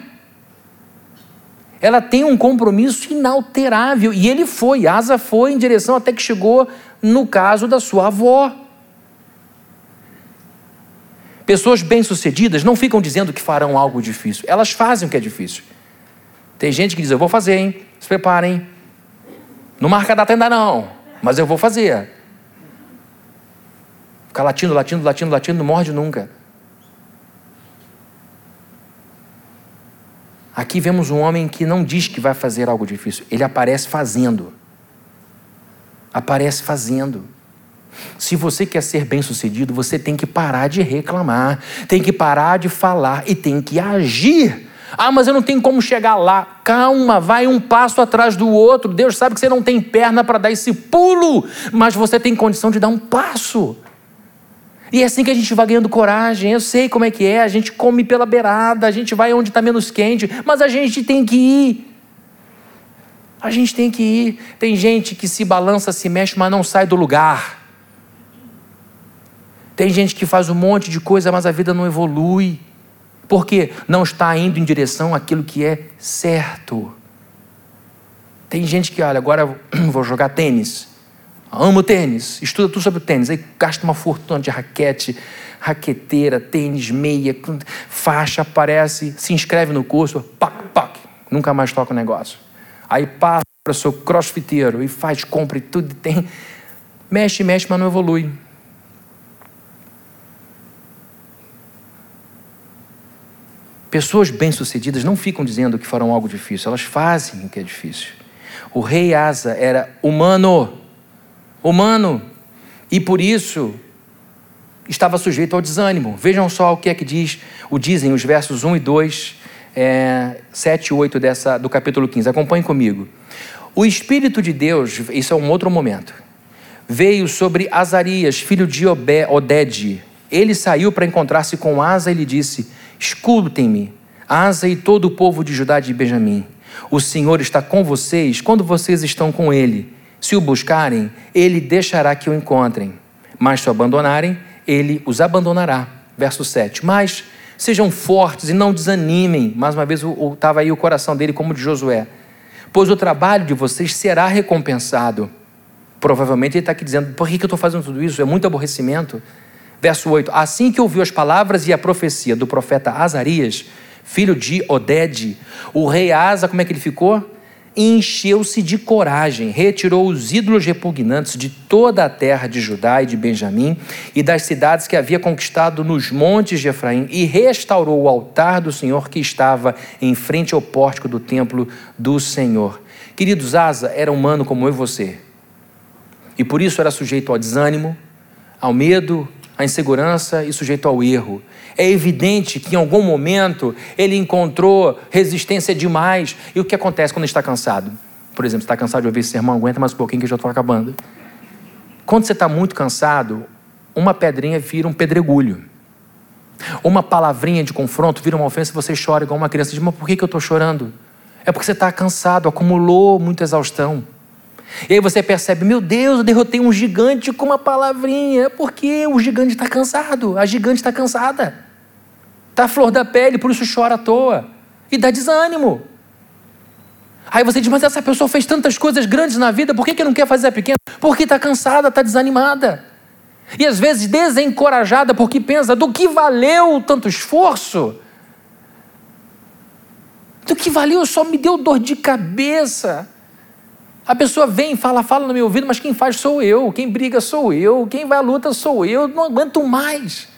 Ela tem um compromisso inalterável. E ele foi. Asa foi em direção até que chegou no caso da sua avó. Pessoas bem-sucedidas não ficam dizendo que farão algo difícil. Elas fazem o que é difícil. Tem gente que diz: Eu vou fazer, hein? Se preparem. Não marca a data ainda não, mas eu vou fazer. Ficar latindo, latindo, latindo, latindo, não morde nunca. Aqui vemos um homem que não diz que vai fazer algo difícil, ele aparece fazendo. Aparece fazendo. Se você quer ser bem-sucedido, você tem que parar de reclamar, tem que parar de falar e tem que agir. Ah, mas eu não tenho como chegar lá. Calma, vai um passo atrás do outro. Deus sabe que você não tem perna para dar esse pulo, mas você tem condição de dar um passo. E é assim que a gente vai ganhando coragem. Eu sei como é que é. A gente come pela beirada, a gente vai onde está menos quente, mas a gente tem que ir. A gente tem que ir. Tem gente que se balança, se mexe, mas não sai do lugar. Tem gente que faz um monte de coisa, mas a vida não evolui. Porque não está indo em direção àquilo que é certo. Tem gente que, olha, agora vou jogar tênis. Amo tênis, estuda tudo sobre tênis. Aí gasta uma fortuna de raquete, raqueteira, tênis, meia, faixa, aparece, se inscreve no curso, pac, pac, nunca mais toca o negócio. Aí passa para o seu crossfiteiro e faz, compra e tudo tem. Mexe, mexe, mas não evolui. Pessoas bem-sucedidas não ficam dizendo que farão algo difícil, elas fazem o que é difícil. O rei Asa era humano, humano, e por isso estava sujeito ao desânimo. Vejam só o que é que diz, o dizem os versos 1 e 2, é, 7 e 8 dessa, do capítulo 15. Acompanhe comigo. O Espírito de Deus, isso é um outro momento, veio sobre Azarias, filho de Obé, Oded. Ele saiu para encontrar-se com Asa e lhe disse: Escutem-me, Asa e todo o povo de Judá e de Benjamim. O Senhor está com vocês quando vocês estão com Ele. Se o buscarem, Ele deixará que o encontrem. Mas se o abandonarem, Ele os abandonará. Verso 7. Mas sejam fortes e não desanimem. Mais uma vez, estava aí o coração dele, como de Josué. Pois o trabalho de vocês será recompensado. Provavelmente ele está aqui dizendo: por que, que eu estou fazendo tudo isso? É muito aborrecimento. Verso 8: Assim que ouviu as palavras e a profecia do profeta Azarias, filho de Oded, o rei Asa, como é que ele ficou? encheu-se de coragem, retirou os ídolos repugnantes de toda a terra de Judá e de Benjamim e das cidades que havia conquistado nos montes de Efraim e restaurou o altar do Senhor que estava em frente ao pórtico do templo do Senhor. Queridos, Asa era humano como eu e você. E por isso era sujeito ao desânimo, ao medo, à insegurança e sujeito ao erro. É evidente que em algum momento ele encontrou resistência demais. E o que acontece quando está cansado? Por exemplo, está cansado de ouvir esse sermão, aguenta mais um pouquinho que eu já estou acabando. Quando você está muito cansado, uma pedrinha vira um pedregulho. Uma palavrinha de confronto vira uma ofensa e você chora igual uma criança. Diz, mas por que, que eu estou chorando? É porque você está cansado, acumulou muita exaustão. E aí você percebe, meu Deus, eu derrotei um gigante com uma palavrinha. É porque o gigante está cansado, a gigante está cansada. Está flor da pele, por isso chora à toa. E dá desânimo. Aí você diz, mas essa pessoa fez tantas coisas grandes na vida, por que, que não quer fazer a pequena? Porque está cansada, está desanimada. E às vezes desencorajada, porque pensa, do que valeu tanto esforço? Do que valeu? Só me deu dor de cabeça. A pessoa vem, fala, fala no meu ouvido, mas quem faz sou eu, quem briga sou eu, quem vai à luta sou eu, não aguento mais.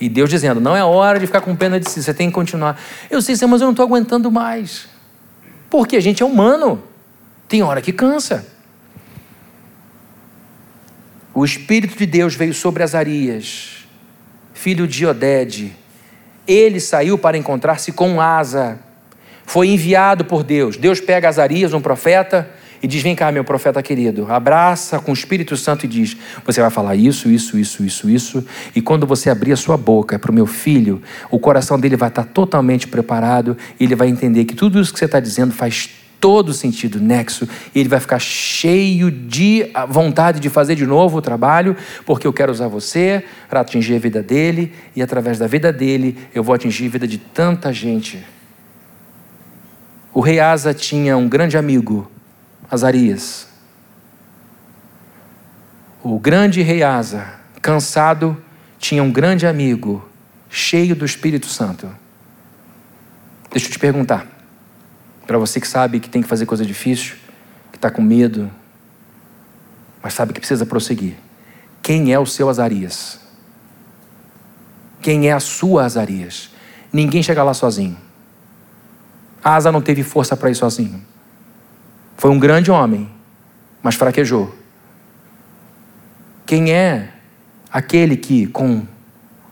E Deus dizendo: não é hora de ficar com pena de si, você tem que continuar. Eu sei, mas eu não estou aguentando mais. Porque a gente é humano. Tem hora que cansa. O Espírito de Deus veio sobre Azarias, filho de Odede. Ele saiu para encontrar-se com Asa. Foi enviado por Deus. Deus pega Azarias, um profeta, e diz: Vem cá, meu profeta querido, abraça com o Espírito Santo e diz: Você vai falar isso, isso, isso, isso, isso, e quando você abrir a sua boca para o meu filho, o coração dele vai estar totalmente preparado e ele vai entender que tudo isso que você está dizendo faz todo sentido, nexo, e ele vai ficar cheio de vontade de fazer de novo o trabalho, porque eu quero usar você para atingir a vida dele, e através da vida dele eu vou atingir a vida de tanta gente. O rei Asa tinha um grande amigo Azarias. O grande rei Asa, cansado, tinha um grande amigo, cheio do Espírito Santo. Deixa eu te perguntar, para você que sabe que tem que fazer coisa difícil, que está com medo, mas sabe que precisa prosseguir. Quem é o seu Azarias? Quem é a sua Azarias? Ninguém chega lá sozinho. Asa não teve força para ir sozinho. Foi um grande homem, mas fraquejou. Quem é aquele que, com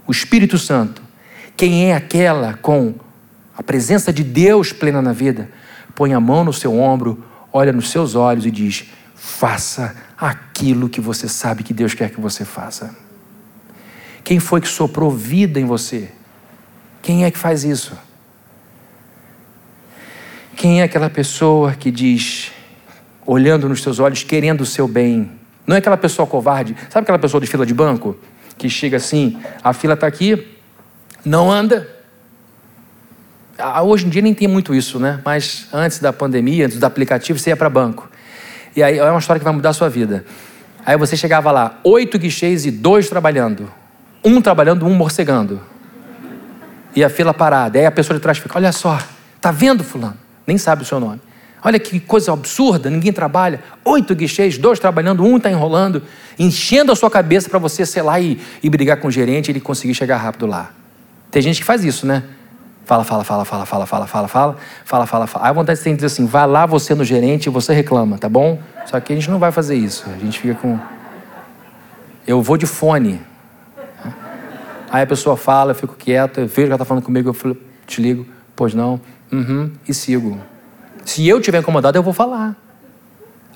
o Espírito Santo, quem é aquela com a presença de Deus plena na vida, põe a mão no seu ombro, olha nos seus olhos e diz: faça aquilo que você sabe que Deus quer que você faça. Quem foi que soprou vida em você? Quem é que faz isso? Quem é aquela pessoa que diz: olhando nos teus olhos, querendo o seu bem. Não é aquela pessoa covarde. Sabe aquela pessoa de fila de banco? Que chega assim, a fila está aqui, não anda. Hoje em dia nem tem muito isso, né? Mas antes da pandemia, antes do aplicativo, você ia para banco. E aí é uma história que vai mudar a sua vida. Aí você chegava lá, oito guichês e dois trabalhando. Um trabalhando, um morcegando. E a fila parada. Aí a pessoa de trás fica: Olha só, tá vendo, Fulano? Nem sabe o seu nome. Olha que coisa absurda, ninguém trabalha. Oito guichês, dois trabalhando, um está enrolando, enchendo a sua cabeça para você, sei lá, e, e brigar com o gerente e ele conseguir chegar rápido lá. Tem gente que faz isso, né? Fala, fala, fala, fala, fala, fala, fala, fala, fala, fala, fala. Aí a vontade de dizer assim, vai lá você no gerente e você reclama, tá bom? Só que a gente não vai fazer isso. A gente fica com. Eu vou de fone. Aí a pessoa fala, eu fico quieto, eu vejo que ela está falando comigo, eu te ligo, pois não, uhum, e sigo. Se eu tiver incomodado, eu vou falar.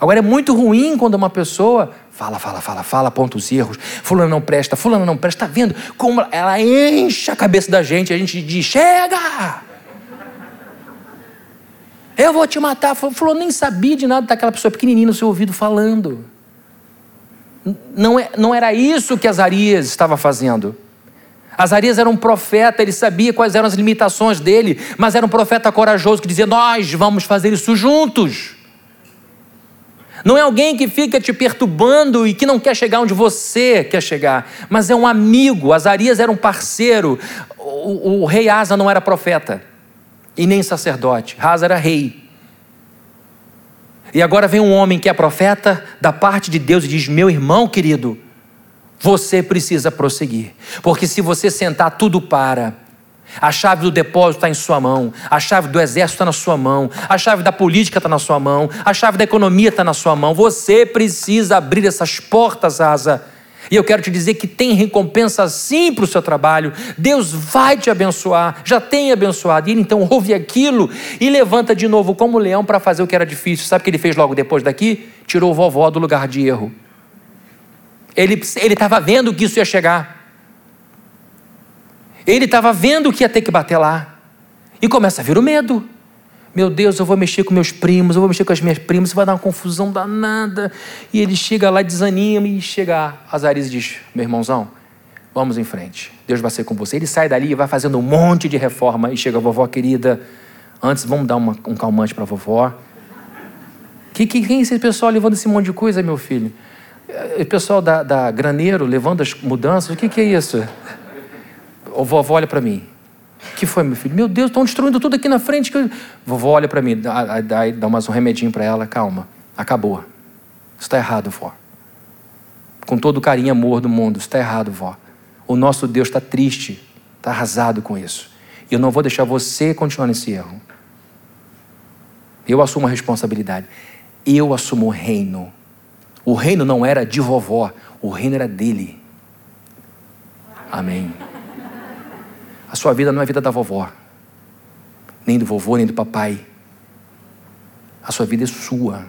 Agora é muito ruim quando uma pessoa fala, fala, fala, fala, aponta os erros. Fulano não presta, fulano não presta. Está vendo como ela enche a cabeça da gente a gente diz: chega! Eu vou te matar. Fulano nem sabia de nada daquela pessoa pequenininha no seu ouvido falando. Não, é, não era isso que Azarias estava fazendo. Azarias era um profeta, ele sabia quais eram as limitações dele, mas era um profeta corajoso que dizia: Nós vamos fazer isso juntos. Não é alguém que fica te perturbando e que não quer chegar onde você quer chegar, mas é um amigo. Azarias era um parceiro. O, o rei Asa não era profeta e nem sacerdote, Asa era rei. E agora vem um homem que é profeta da parte de Deus e diz: Meu irmão querido, você precisa prosseguir, porque se você sentar, tudo para. A chave do depósito está em sua mão, a chave do exército está na sua mão, a chave da política está na sua mão, a chave da economia está na sua mão. Você precisa abrir essas portas, Asa. E eu quero te dizer que tem recompensa sim para o seu trabalho. Deus vai te abençoar, já tem abençoado. E ele então ouve aquilo e levanta de novo como leão para fazer o que era difícil. Sabe o que ele fez logo depois daqui? Tirou o vovó do lugar de erro. Ele estava vendo que isso ia chegar. Ele estava vendo que ia ter que bater lá. E começa a vir o medo. Meu Deus, eu vou mexer com meus primos, eu vou mexer com as minhas primas, vai dar uma confusão danada. E ele chega lá, desanima e chega a Azarias e diz: Meu irmãozão, vamos em frente. Deus vai ser com você. Ele sai dali e vai fazendo um monte de reforma. E chega vovó querida. Antes, vamos dar uma, um calmante para vovó. Que, que, quem é esse pessoal levando esse monte de coisa, meu filho? O pessoal da, da Graneiro levando as mudanças, o que, que é isso? O vovó olha para mim. O que foi, meu filho? Meu Deus, estão destruindo tudo aqui na frente. Vovó olha para mim, dá, dá, dá mais um remedinho para ela. Calma, acabou. Está errado, vó. Com todo o carinho e amor do mundo, está errado, vó. O nosso Deus está triste, está arrasado com isso. E eu não vou deixar você continuar nesse erro. Eu assumo a responsabilidade. Eu assumo o reino. O reino não era de vovó, o reino era dele. Amém. A sua vida não é vida da vovó, nem do vovô, nem do papai. A sua vida é sua.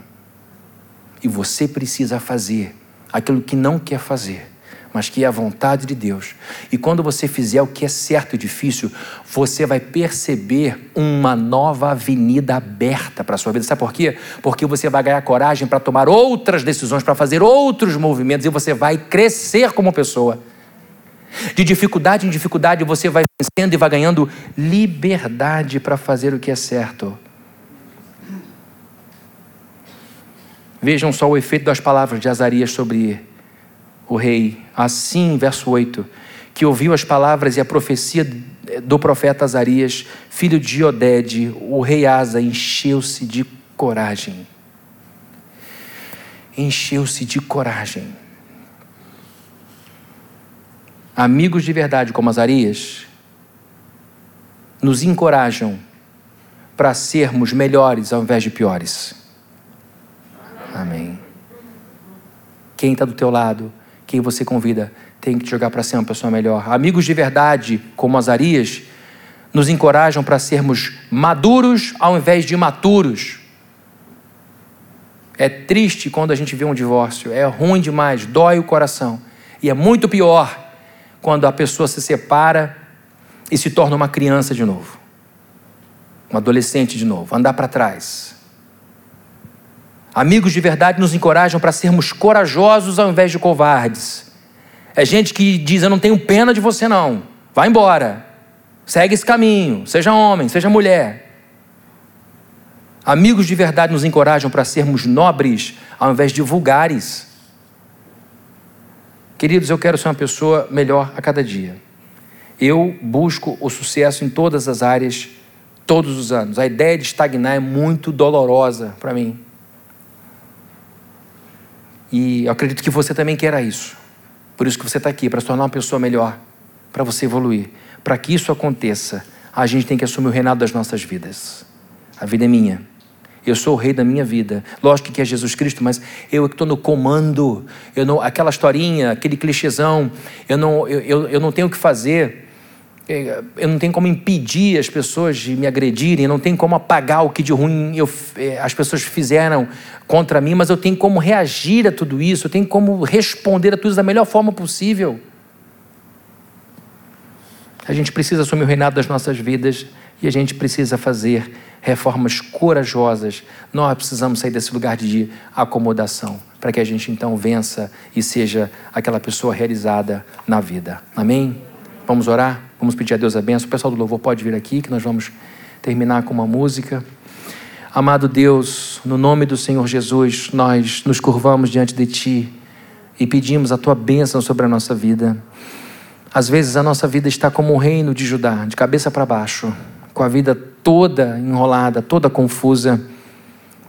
E você precisa fazer aquilo que não quer fazer, mas que é a vontade de Deus. E quando você fizer o que é certo e difícil, você vai perceber uma nova avenida aberta para a sua vida. Sabe por quê? Porque você vai ganhar coragem para tomar outras decisões, para fazer outros movimentos e você vai crescer como pessoa. De dificuldade em dificuldade você vai vencendo e vai ganhando liberdade para fazer o que é certo. Vejam só o efeito das palavras de Azarias sobre o rei. Assim, verso 8, que ouviu as palavras e a profecia do profeta Azarias, filho de Oded, o rei Asa encheu-se de coragem. Encheu-se de coragem amigos de verdade como Azarias, nos encorajam para sermos melhores ao invés de piores. Amém. Quem está do teu lado, quem você convida, tem que te jogar para ser uma pessoa melhor. Amigos de verdade, como Azarias, nos encorajam para sermos maduros ao invés de imaturos. É triste quando a gente vê um divórcio, é ruim demais, dói o coração. E é muito pior quando a pessoa se separa e se torna uma criança de novo, um adolescente de novo, andar para trás. Amigos de verdade nos encorajam para sermos corajosos ao invés de covardes. É gente que diz: Eu não tenho pena de você, não. Vai embora. Segue esse caminho. Seja homem, seja mulher. Amigos de verdade nos encorajam para sermos nobres ao invés de vulgares. Queridos, eu quero ser uma pessoa melhor a cada dia. Eu busco o sucesso em todas as áreas, todos os anos. A ideia de estagnar é muito dolorosa para mim. E eu acredito que você também quer isso. Por isso que você está aqui, para se tornar uma pessoa melhor, para você evoluir. Para que isso aconteça, a gente tem que assumir o reinado das nossas vidas. A vida é minha. Eu sou o rei da minha vida. Lógico que é Jesus Cristo, mas eu estou no comando. Eu não, aquela historinha, aquele clichêzão, eu não, eu, eu, eu não tenho o que fazer. É, eu não tenho como impedir as pessoas de me agredirem, não tenho como apagar o que de ruim eu, é, as pessoas fizeram contra mim, mas eu tenho como reagir a tudo isso, eu tenho como responder a tudo isso da melhor forma possível. A gente precisa assumir o reinado das nossas vidas e a gente precisa fazer reformas corajosas. Nós precisamos sair desse lugar de acomodação para que a gente então vença e seja aquela pessoa realizada na vida. Amém? Vamos orar? Vamos pedir a Deus a benção. O pessoal do louvor pode vir aqui que nós vamos terminar com uma música. Amado Deus, no nome do Senhor Jesus, nós nos curvamos diante de Ti e pedimos a Tua bênção sobre a nossa vida. Às vezes a nossa vida está como o reino de Judá, de cabeça para baixo com a vida toda enrolada, toda confusa.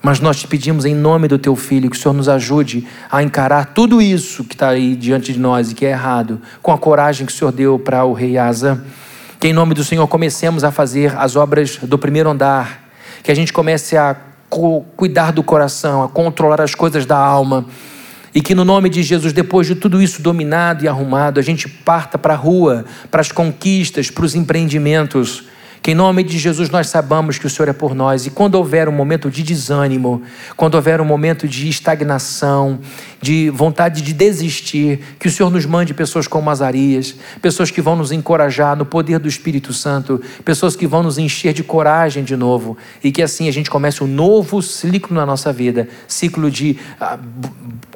Mas nós te pedimos em nome do teu filho que o Senhor nos ajude a encarar tudo isso que está aí diante de nós e que é errado, com a coragem que o Senhor deu para o rei Asa. Que em nome do Senhor comecemos a fazer as obras do primeiro andar, que a gente comece a cuidar do coração, a controlar as coisas da alma. E que no nome de Jesus, depois de tudo isso dominado e arrumado, a gente parta para a rua, para as conquistas, para os empreendimentos que em nome de Jesus nós sabamos que o Senhor é por nós. E quando houver um momento de desânimo, quando houver um momento de estagnação, de vontade de desistir, que o Senhor nos mande pessoas como Azarias, pessoas que vão nos encorajar no poder do Espírito Santo, pessoas que vão nos encher de coragem de novo. E que assim a gente comece um novo ciclo na nossa vida ciclo de ah,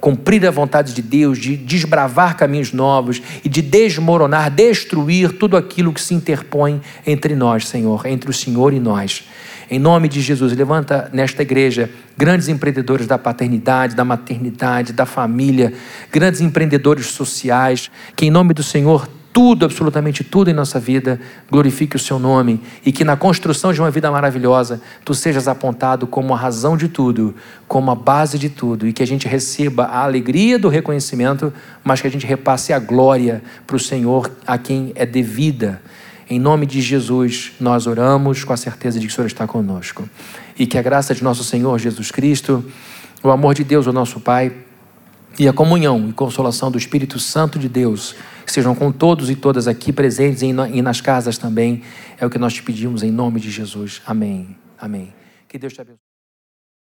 cumprir a vontade de Deus, de desbravar caminhos novos e de desmoronar, destruir tudo aquilo que se interpõe entre nós, Senhor. Senhor, entre o Senhor e nós. Em nome de Jesus, levanta nesta igreja grandes empreendedores da paternidade, da maternidade, da família, grandes empreendedores sociais, que em nome do Senhor tudo, absolutamente tudo em nossa vida glorifique o seu nome e que na construção de uma vida maravilhosa tu sejas apontado como a razão de tudo, como a base de tudo e que a gente receba a alegria do reconhecimento, mas que a gente repasse a glória para o Senhor a quem é devida. Em nome de Jesus, nós oramos com a certeza de que o Senhor está conosco. E que a graça de nosso Senhor Jesus Cristo, o amor de Deus, o nosso Pai, e a comunhão e consolação do Espírito Santo de Deus sejam com todos e todas aqui presentes e nas casas também. É o que nós te pedimos em nome de Jesus. Amém. Amém. Que Deus te abençoe.